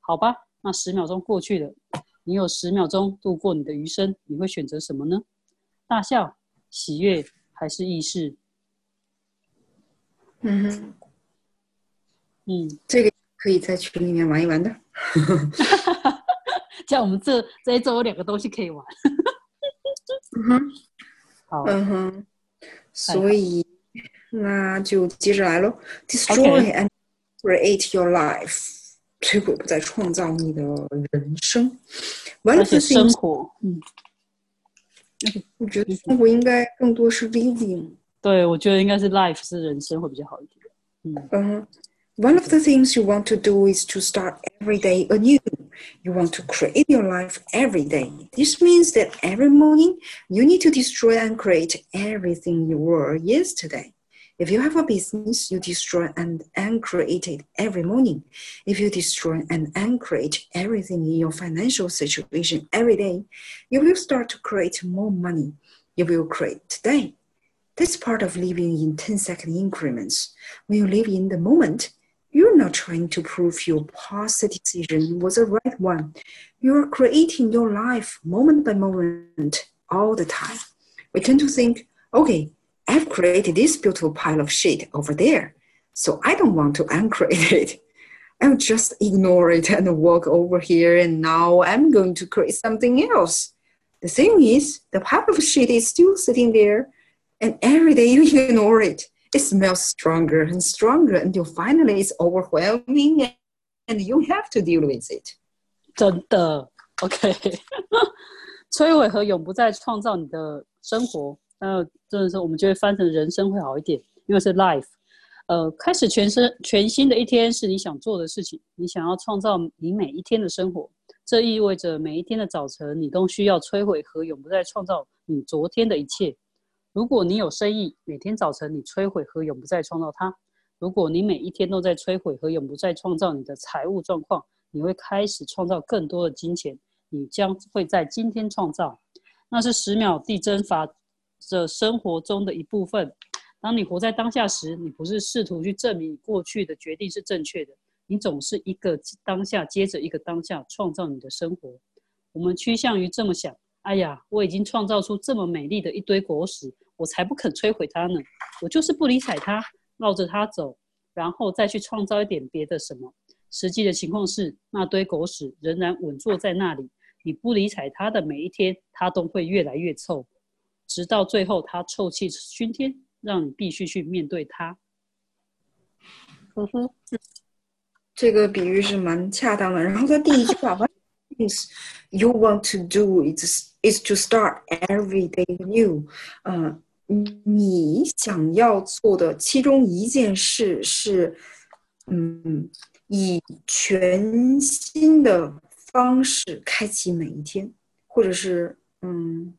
好吧，那十秒钟过去了，你有十秒钟度过你的余生，你会选择什么呢？大笑、喜悦还是意识？嗯哼。嗯，这个可以在群里面玩一玩的。*laughs* 像我们这这一周有两个东西可以玩。嗯哼，好，嗯哼，所以那就接着来喽。Destroy and create your life，摧毁不再创造你的人生。而且生活，嗯，我觉得生活应该更多是 living。对，我觉得应该是 life 是人生会比较好一点。嗯嗯。One of the things you want to do is to start every day anew. You want to create your life every day. This means that every morning you need to destroy and create everything you were yesterday. If you have a business, you destroy and uncreate it every morning. If you destroy and uncreate everything in your financial situation every day, you will start to create more money. You will create today. That's part of living in 10 second increments. When you live in the moment, you're not trying to prove your past decision was the right one. You're creating your life moment by moment all the time. We tend to think, okay, I've created this beautiful pile of shit over there, so I don't want to uncreate it. *laughs* I'll just ignore it and walk over here, and now I'm going to create something else. The thing is, the pile of shit is still sitting there, and every day you *laughs* ignore it it smells stronger and stronger until finally it's overwhelming and you have to deal with it. 真的，OK，摧毁和永不再创造你的生活， *laughs* 那真的是我们就会翻成人生会好一点，因为是 life。呃，开始全身全新的一天是你想做的事情，你想要创造你每一天的生活，这意味着每一天的早晨你都需要摧毁和永不再创造你昨天的一切。如果你有生意，每天早晨你摧毁和永不再创造它；如果你每一天都在摧毁和永不再创造你的财务状况，你会开始创造更多的金钱。你将会在今天创造，那是十秒递增法的生活中的一部分。当你活在当下时，你不是试图去证明你过去的决定是正确的，你总是一个当下接着一个当下创造你的生活。我们趋向于这么想。哎呀，我已经创造出这么美丽的一堆果实，我才不肯摧毁它呢！我就是不理睬它，绕着它走，然后再去创造一点别的什么。实际的情况是，那堆果屎仍然稳坐在那里，你不理睬它的每一天，它都会越来越臭，直到最后他臭气熏天，让你必须去面对他。呵呵，这个比喻是蛮恰当的。然后他第一句话，*laughs* What is you want to do is is to start every day new。呃，你想要做的其中一件事是，嗯，以全新的方式开启每一天，或者是嗯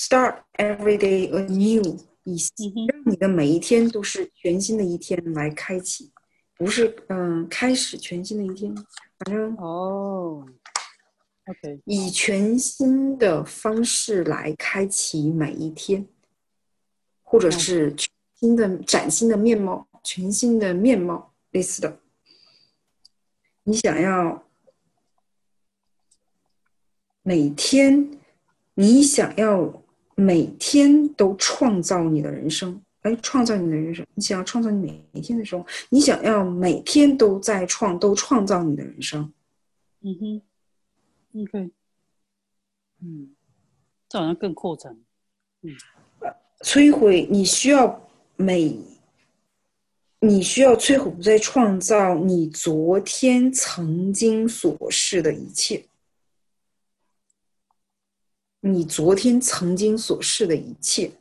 ，start every day anew。以让你的每一天都是全新的一天来开启，不是嗯开始全新的一天，反正哦，OK，以全新的方式来开启每一天，或者是全新的崭新的面貌，全新的面貌类似的，你想要每天，你想要。每天都创造你的人生，哎，创造你的人生。你想要创造你每一天的时候，你想要每天都在创，都创造你的人生。嗯哼，OK，嗯，这好像更扩展。嗯，摧毁你需要每，你需要摧毁不再创造你昨天曾经所示的一切。你昨天曾经所示的一切。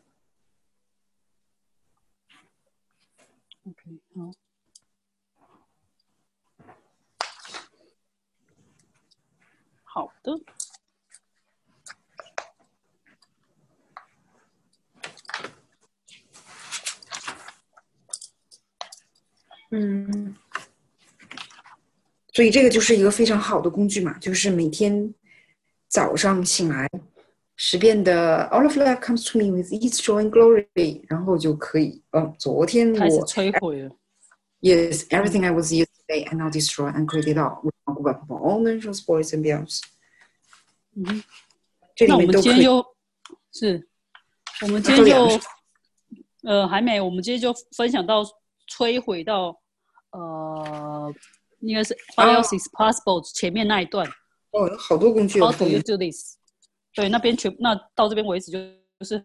OK，好，好的。嗯，所以这个就是一个非常好的工具嘛，就是每天早上醒来。十遍的 All of life comes to me with its joy and glory，然后就可以，嗯，昨天开始摧毁了。Yes, everything I was yesterday I now destroy and create it all. Go back for all nations, boys and girls. 嗯，那我们今天就，是，我们今天就，呃，还没，我们今天就分享到摧毁到，呃，应该是 What else is possible 前面那一段。哦，有好多工具。How do you do this？ 对，那边全那到这边为止就就是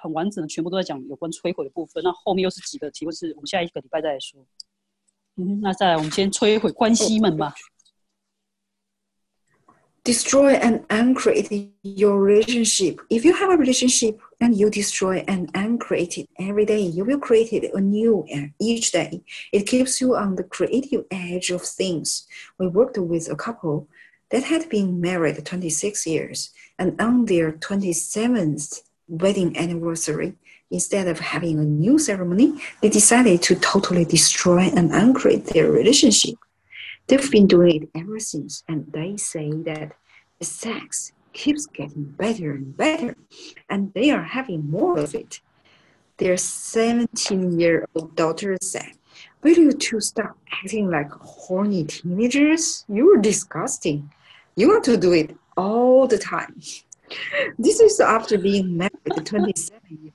很完整的，全部都在讲有关摧毁的部分。那后面又是几个题目，是我们下一个礼拜再来说。嗯，那再来，我们先摧毁关系们吧。Destroy and uncreate your relationship. If you have a relationship and you destroy and uncreate it every day, you will create it anew each day. It keeps you on the creative edge of things. We worked with a couple that had been married 26 years and on their 27th wedding anniversary, instead of having a new ceremony, they decided to totally destroy and uncreate their relationship. They've been doing it ever since, and they say that the sex keeps getting better and better, and they are having more of it. Their 17 year old daughter said, Will you two stop acting like horny teenagers? You're disgusting. You want to do it all the time. This is after being married 27 years.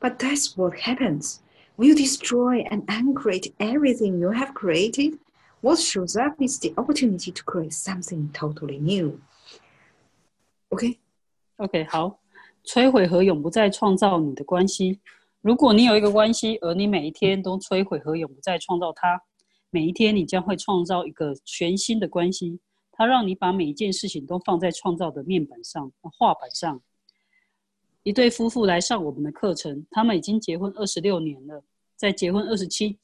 But that's what happens. When you destroy and uncreate everything you have created, what shows up is the opportunity to create something totally new. OK? OK，好，摧毁和永不再创造你的关系。如果你有一个关系，而你每一天都摧毁和永不再创造它，每一天你将会创造一个全新的关系。 它让你把每一件事情都放在创造的面板上、画板上。一对夫妇来上我们的课程，他们已经结婚二十六年了。在结婚二十七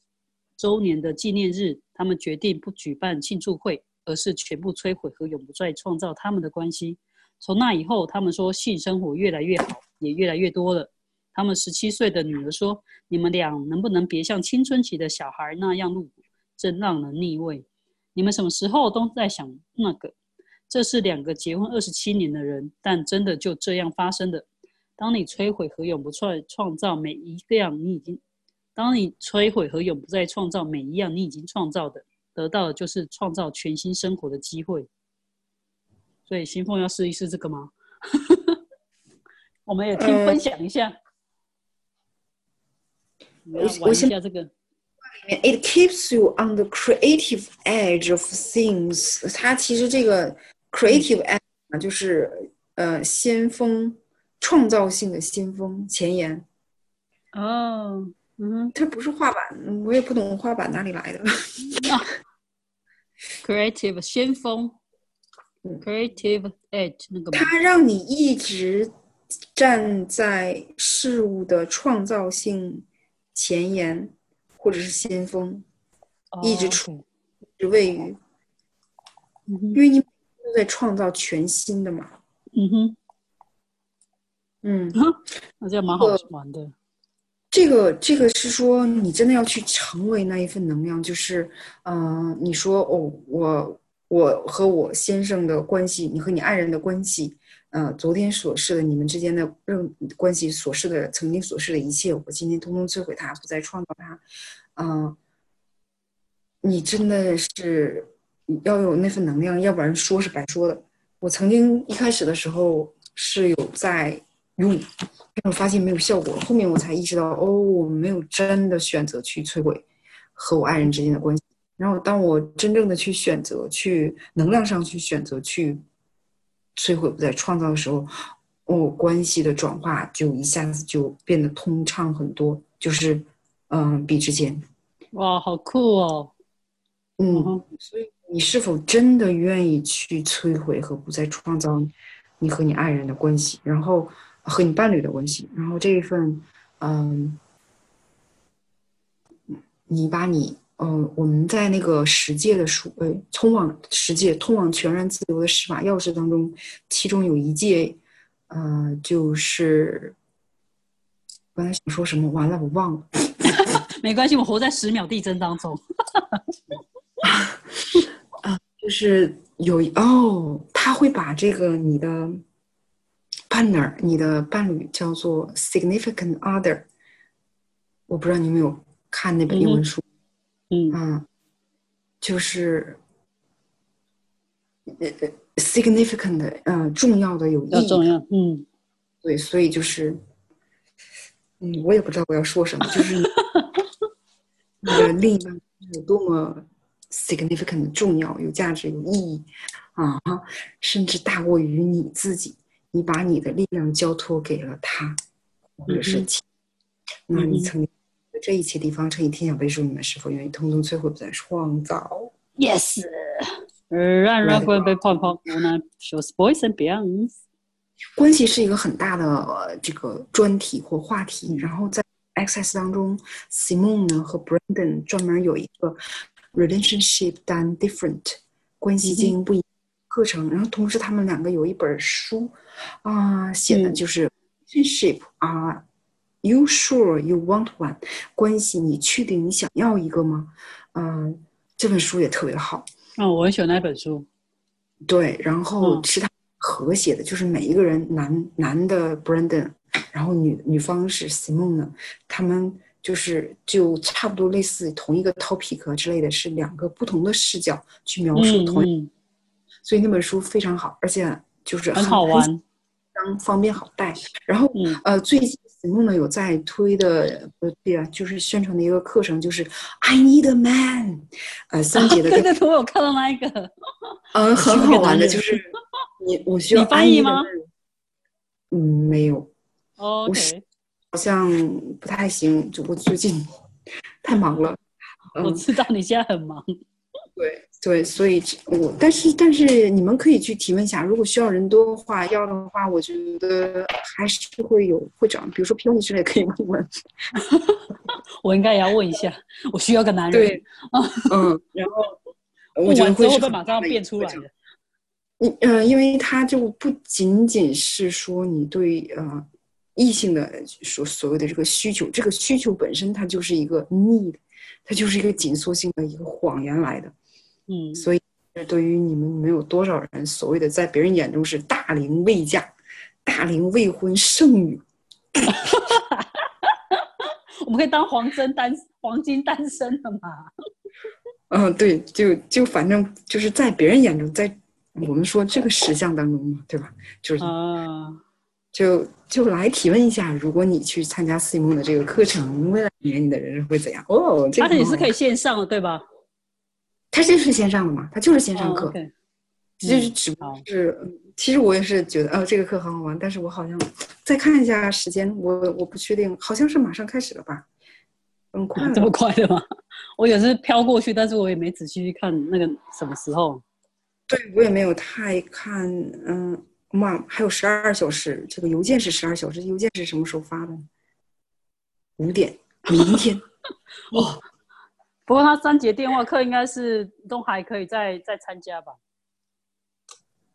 周年的纪念日，他们决定不举办庆祝会，而是全部摧毁和永不再创造他们的关系。从那以后，他们说性生活越来越好，也越来越多了。他们十七岁的女儿说：“你们俩能不能别像青春期的小孩那样露骨，真让人腻味。”你们什么时候都在想那个？这是两个结婚二十七年的人，但真的就这样发生的。当你摧毁和永不再创造每一样你已经，当你摧毁和永不再创造每一样你已经创造的，得到的就是创造全新生活的机会。所以新凤要试一试这个吗？*laughs* 我们也听分享一下。我要玩一下这个。It keeps you on the creative edge of things。它其实这个 *laughs* creative edge 啊，就是呃先锋，创造性的先锋前沿。哦，嗯它不是画板，嗯我也不懂画板哪里来的。 ，creative 先锋嗯，creative edge 那个吗它让你一直站在事物的创造性前沿， 或者是先锋，一直哦处一直位于，嗯因为你都在创造全新的嘛。嗯哼，嗯，那这样蛮好玩的。这个这个是说，你真的要去成为那一份能量，就是，嗯、你说哦，我我和我先生的关系，你和你爱人的关系，呃，昨天所示的你们之间的任关系所示的曾经所示的一切，我今天通通摧毁它，不再创造它，嗯、你真的是要有那份能量，要不然说是白说的。我曾经一开始的时候是有在用，但我发现没有效果，后面我才意识到，哦，我没有真的选择去摧毁和我爱人之间的关系。然后，当我真正的去选择，去能量上去选择去摧毁不再创造的时候，哦，关系的转化就一下子就变得通畅很多，就是嗯、比之前，哇，好酷哦！嗯嗯，所以你是否真的愿意去摧毁和不再创造你和你爱人的关系，然后和你伴侣的关系，然后这一份，嗯，你把你，嗯，我们在那个十诫的书，呃，通往十诫、通往全然自由的十把钥匙当中，其中有一戒，呃，就是我刚才想说什么，完了，我忘了。*laughs* 没关系，我活在十秒地震当中。*laughs* 啊就是有哦，他会把这个你的 partner、你的伴侣叫做 significant other。我不知道你有没有看那本英文书，嗯。嗯，就是呃呃 significant 的，呃，重要的有意义嗯，对，所以就是，嗯，我也不知道我要说什么，就是你 *laughs* 的另一半有多么 significant 重要、有价值、有意义啊，甚至大过于你自己。你把你的力量交托给了他，或者是其，那你曾经的这一切地方乘以天下倍数，你们是否愿意通通摧毁，不再创造？Yes，让人会被泡泡无奈 shows boys and beyonds。关系是一个很大的、呃这个专题或话题，然后在 Access 当中，Simone 呢和 Brandon 专门有一个 Relationship Done Different 关系经营不一样课程，然后同时他们两个有一本书啊、写的嗯。就是 Relationship 啊、You sure you want one？关系你确定你想要一个吗？嗯、这本书也特别好。嗯，我很喜欢那本书。对，然后嗯是他和谐的，就是每一个人男男的 Brandon，然后女女方是 Simone，他们就是就差不多类似同一个 topic 之类的，是两个不同的视角去描述嗯同一，嗯，所以那本书非常好，而且就是很好玩。方便好带。然后嗯呃，最近 Simone 有在推的，不对啊，就是宣传的一个课程，就是 I need a man，呃，三节的对课对对，我有看到那一个。*laughs* 嗯，很好玩的，就是 *laughs* 你我需要你翻译吗嗯，没有，哦好像不太行，就我最近 *laughs* 太忙了。嗯，我知道你现在很忙。对对，所以我但是但是你们可以去提问一下，如果需要人多的话，要的话，我觉得还是会有会长，比如说 Peony 之类可以问问。*laughs* 我应该也要问一下，我需要个男人。对，嗯，*laughs* 然后我觉得会是马上要变出来的。你呃，因为他就不仅仅是说你对呃异性的所所谓的这个需求，这个需求本身它就是一个 need，它就是一个紧缩性的一个谎言来的。嗯，所以对于你们，你们有多少人所谓的在别人眼中是大龄未嫁、大龄未婚剩女？*laughs* 我们可以当黄真单黄金单身的嘛？嗯、对，就就反正就是在别人眼中，在我们说这个实相当中嘛，对吧？就是啊，就就来提问一下，如果你去参加 C 梦的这个课程，未来一年你的人生会怎样？哦，这个而且你是可以线上的，对吧？它就是线上的嘛，它就是线上哦课其实只不过是，其实我也是觉得，哦，这个课很好玩，但是我好像再看一下时间，我我不确定，好像是马上开始了吧？嗯快，*laughs* 这么快的吗？我也是飘过去，但是我也没仔细去看那个什么时候。对我也没有太看，嗯，妈，还有十二小时，这个邮件是十二小时，邮件是什么时候发的？五点，明天。*laughs* 哦，不过他三节电话课应该是都还可以再再参加吧？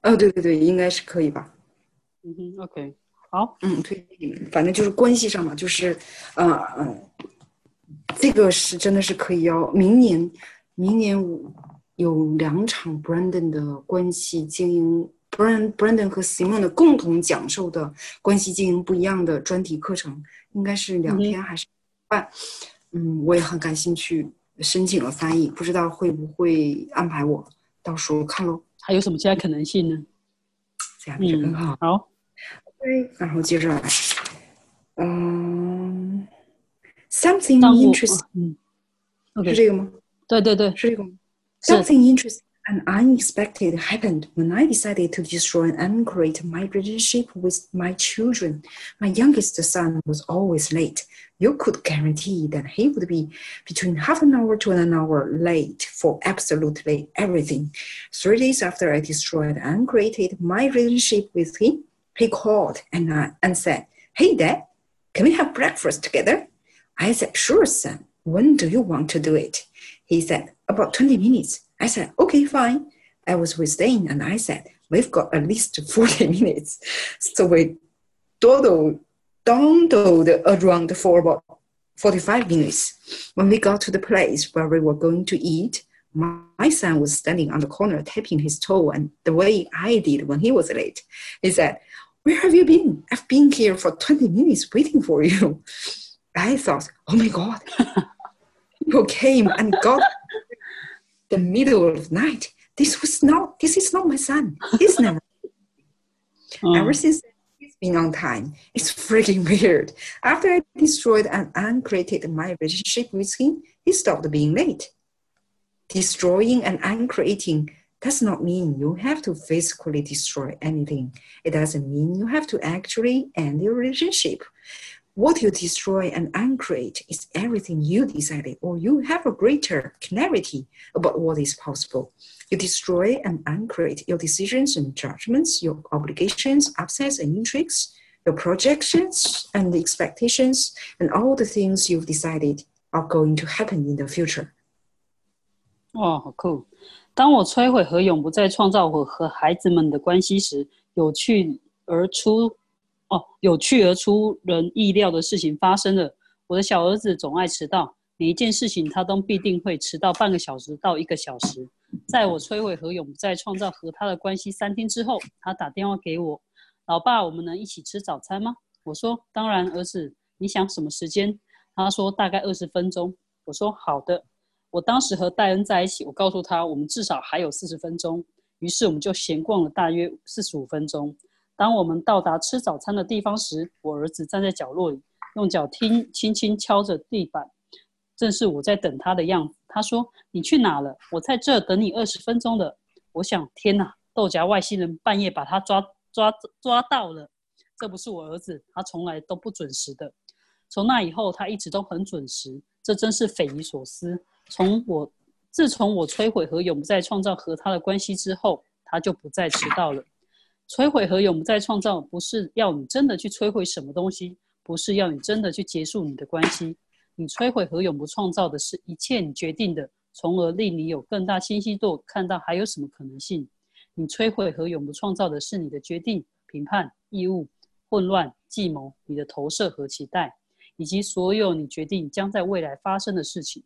哦，对对对，应该是可以吧？嗯哼，OK，好，嗯，推反正就是关系上嘛，就是，呃嗯，这个是真的是可以要明年，明年有两场 Brandon 的关系经营，Brand Brandon 和 Simon 的共同讲授的关系经营不一样的专题课程，应该是两天还是半？嗯，我也很感兴趣，申请了翻译，不知道会不会安排我，到时候看喽。还有什么其他可能性呢？这样就更好。好，对，然后接着来，嗯，something interesting，嗯是这个吗？对对对，是这个吗？Something interesting and unexpected happened when I decided to destroy and create my relationship with my children. My youngest son was always late you could guarantee that he would be between half an hour to an hour late for absolutely everything. Three days after I destroyed and created my relationship with him, he called and, uh, and said, Hey, Dad, can we have breakfast together? I said, Sure, son. When do you want to do it? He said, About 20 minutes. I said, Okay, fine. I was with Dane and I said, We've got at least *laughs* 40 minutes. So we total dawdled around for about 45 minutes. When we got to the place where we were going to eat, my son was standing on the corner tapping his toe and the way I did when he was late. He said, Where have you been? I've been here for 20 minutes waiting for you. I thought, Oh my God. *laughs* People came and got the middle of the night. This was not, this is not my son. He's never. Ever since he's been on time. It's freaking *laughs* weird. After I destroyed and uncreated my relationship with him, he stopped being late. Destroying and uncreating does not mean you have to physically destroy anything. It doesn't mean you have to actually end your relationship What you destroy and uncreate is everything you decided, or you have a greater clarity about what is possible. You destroy and uncreate your decisions and judgments, your obligations, upsets and intrigues, your projections and expectations, and all the things you've decided are going to happen in the future. 哇，好酷！当我摧毁和永不再创造我和孩子们的关系时，有趣而出 哦，有趣而出人意料的事情发生了。我的小儿子总爱迟到，每一件事情他都必定会迟到半个小时到一个小时。在我摧毁和永在创造和他的关系三天之后，他打电话给我：“老爸，我们能一起吃早餐吗？”我说：“当然，儿子，你想什么时间？”他说：“大概二十分钟。”我说：“好的。”我当时和戴恩在一起，我告诉他我们至少还有四十分钟，于是我们就闲逛了大约四十五分钟。当我们到达吃早餐的地方时，我儿子站在角落里，用脚轻轻轻敲着地板，正是我在等他的样子。他说：“你去哪了？我在这等你二十分钟了。”我想，天哪！豆荚外星人半夜把他抓抓抓到了。这不是我儿子，他从来都不准时的。从那以后，他一直都很准时，这真是匪夷所思。从我自从我摧毁和永不再创造和他的关系之后，他就不再迟到了。摧毁和永不再创造，不是要你真的去摧毁什么东西，不是要你真的去结束你的关系。你摧毁和永不创造的是一切你决定的，从而令你有更大清晰度，看到还有什么可能性。你摧毁和永不创造的是你的决定、评判、义务、混乱、计谋、你的投射和期待，以及所有你决定将在未来发生的事情。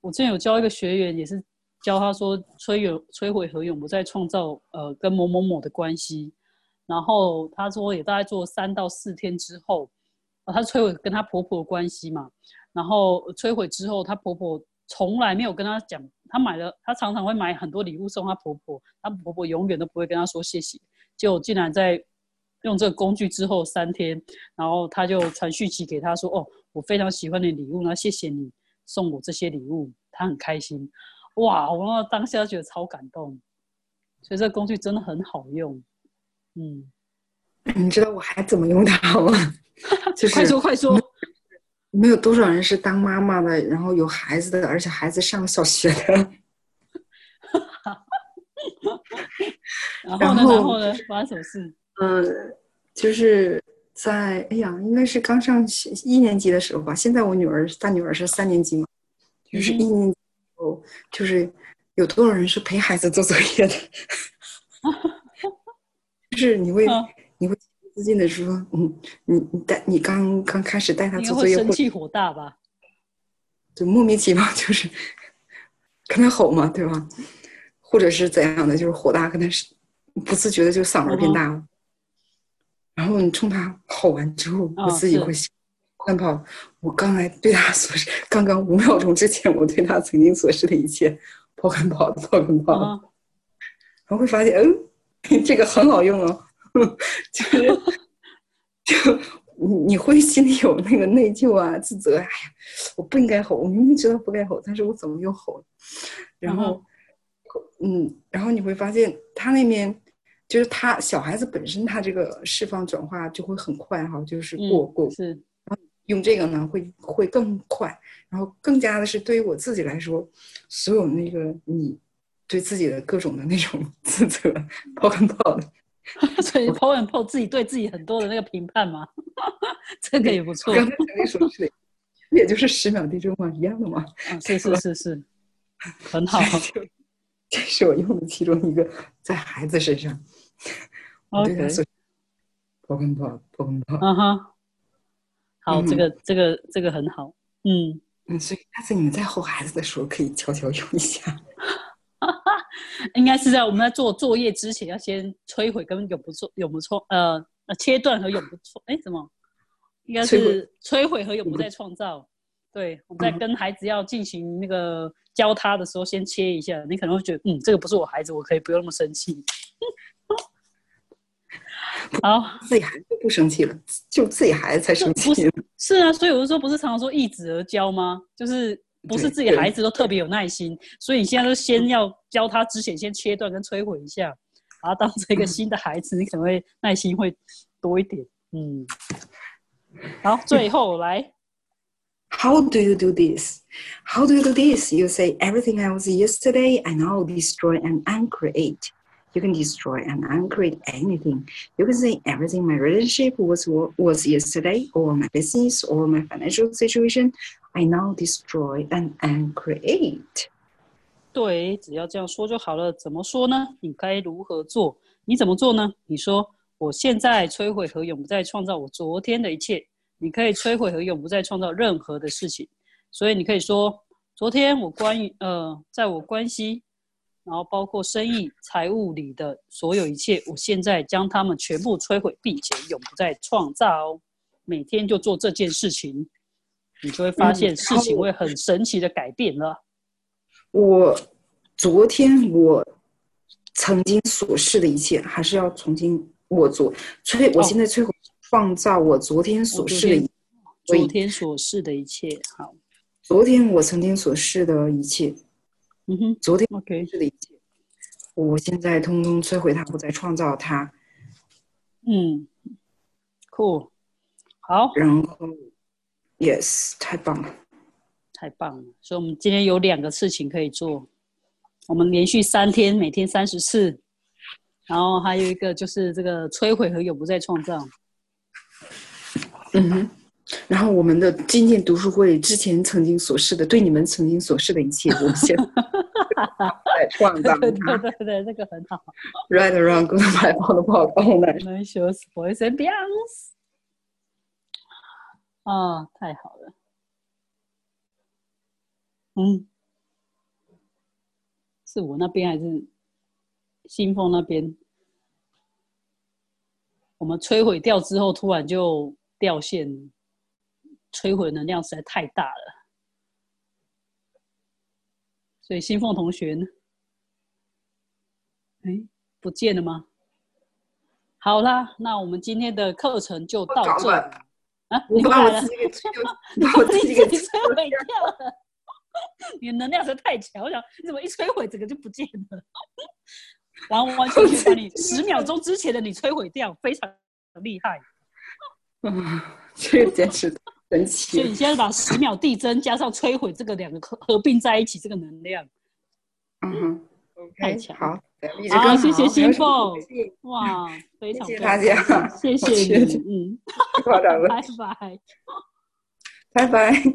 我之前有教一个学员，也是。教他说摧毁摧毁何永不再创造，呃，跟某某某的关系。然后他说也大概做三到四天之后，他摧毁跟他婆婆的关系嘛。然后摧毁之后，他婆婆从来没有跟他讲，他买了，他常常会买很多礼物送他婆婆，他婆婆永远都不会跟他说谢谢。结果竟然在用这个工具之后三天，然后他就传讯息给他说：“哦，我非常喜欢你礼物，那谢谢你送我这些礼物。”他很开心。哇！我当下觉得超感动，所以这个工具真的很好用。嗯，*clears throat* 你知道我还怎么用它吗？*laughs* 就是快说快说。没有多少人是当妈妈的，然后有孩子的，而且孩子上了小学的。*laughs* 然后呢？然后呢？发生什么事？嗯，就是在哎呀，应该是刚上一年级的时候吧。现在我女儿大女儿是三年级嘛，就是一年级时候，就是有多少人是陪孩子做作业的？*laughs* 就是你会你会自信的说，嗯，你你带你刚刚开始带他做作业，生气火大吧？就莫名其妙，就是 *laughs* 跟他吼嘛，对吧？或者是怎样的，就是火大，跟他是不自觉的就嗓门变大了。然后你冲他吼完之后，我自己会想，看跑，我刚才对他所示，刚刚五秒钟之前我对他曾经所示的一切，跑跟跑，跑跟跑，然后会发现，嗯，*laughs* 这个很好用哦，*laughs* 就是就你你会心里有那个内疚啊、自责，哎呀，我不应该吼，我明明知道不该吼，但是我怎么又吼了？然后，嗯，然后你会发现他那边。就是他小孩子本身，他这个释放转化就会很快哈，就是过过是，然后用这个呢会会更快，然后更加的是对于我自己来说，所有那个你对自己的各种的那种 *laughs* 自责抛跟抛的，*laughs* 所以抛跟抛自己对自己很多的那个评判嘛，*laughs* 这个也不错。刚才你说是的，也就是十秒地震嘛，一样的嘛。是是是是，很好。这是我用的其中一个，在孩子身上。OK，破跟破，破跟破。嗯哼，好，这个这个这个很好。嗯嗯，所以下次你们在吼孩子的时候，可以悄悄用一下。*laughs* 应该是在我们在做作业之前，要先摧毁跟永不错、永不错呃呃切断和永不错。哎，什么？应该是摧毁和永不再创造。对，我们在跟孩子要进行那个教他的时候，先切一下。你可能会觉得，嗯，这个不是我孩子，我可以不用那么生气。好，自己孩子不生气了，就自己孩子才生气。*laughs* 是啊，所以我就说，不是常常说一子而教吗？就是不是自己孩子都特别有耐心，所以你现在都先要教他之前，先切断跟摧毁一下，然后当成一个新的孩子，你可能会耐心会多一点。嗯，好，最后来。How do you do this? How do you do this? You say everything I was yesterday, I now destroy and uncreate. You can destroy and uncreate anything. You can say everything my relationship was was yesterday, or my business, or my financial situation. I now destroy and uncreate. 对，只要这样说就好了。怎么说呢？你该如何做？你怎么做呢？你说，我现在摧毁和永不再创造我昨天的一切。你可以摧毁和永不再创造任何的事情，所以你可以说：昨天我关于呃，在我关系， 然后包括生意、财务里的所有一切，我现在将它们全部摧毁，并且永不再创造。每天就做这件事情，你就会发现事情会很神奇的改变了。我昨天我曾经所示的一切，还是要重新我做摧，我现在摧毁。创造我昨天所示的，昨天所示的一切。好，昨天我曾经所示的一切，嗯哼，昨天 OK 示的一切，我现在通通摧毁它，不再创造它。嗯，Cool，好，然后，Yes，太棒了，太棒了。所以，我们今天有两个事情可以做，我们连续三天，每天三十次，然后还有一个就是这个摧毁和永不再创造。嗯哼，然后我们的今天读书会之前曾经所示的，对你们曾经所示的一切，我们 *laughs* 创造。对对对对，这个很好。*laughs* Right around good my phone 的报告 *laughs* 呢？Nice voice and bounce。啊，太好了。嗯，是我那边还是新丰那边？我们摧毁掉之后，突然就。掉线，摧毁能量实在太大了，所以新凤同学呢？哎，不见了吗？好啦，那我们今天的课程就到这啊！你把我自己给摧，把我自己给摧毁掉了。你能量实在太强，我想你怎么一摧毁，整个就不见了？完完全全把你十秒钟之前的你摧毁掉，非常厉害。嗯，*laughs* 这个简直神所以你奇。现在把十秒递增加上摧毁这个两个合合并在一起，这个能量，嗯哼，OK，太强好，好更谢谢新凤哇，非常谢谢大家谢谢你，嗯，太夸张了，拜拜。拜拜。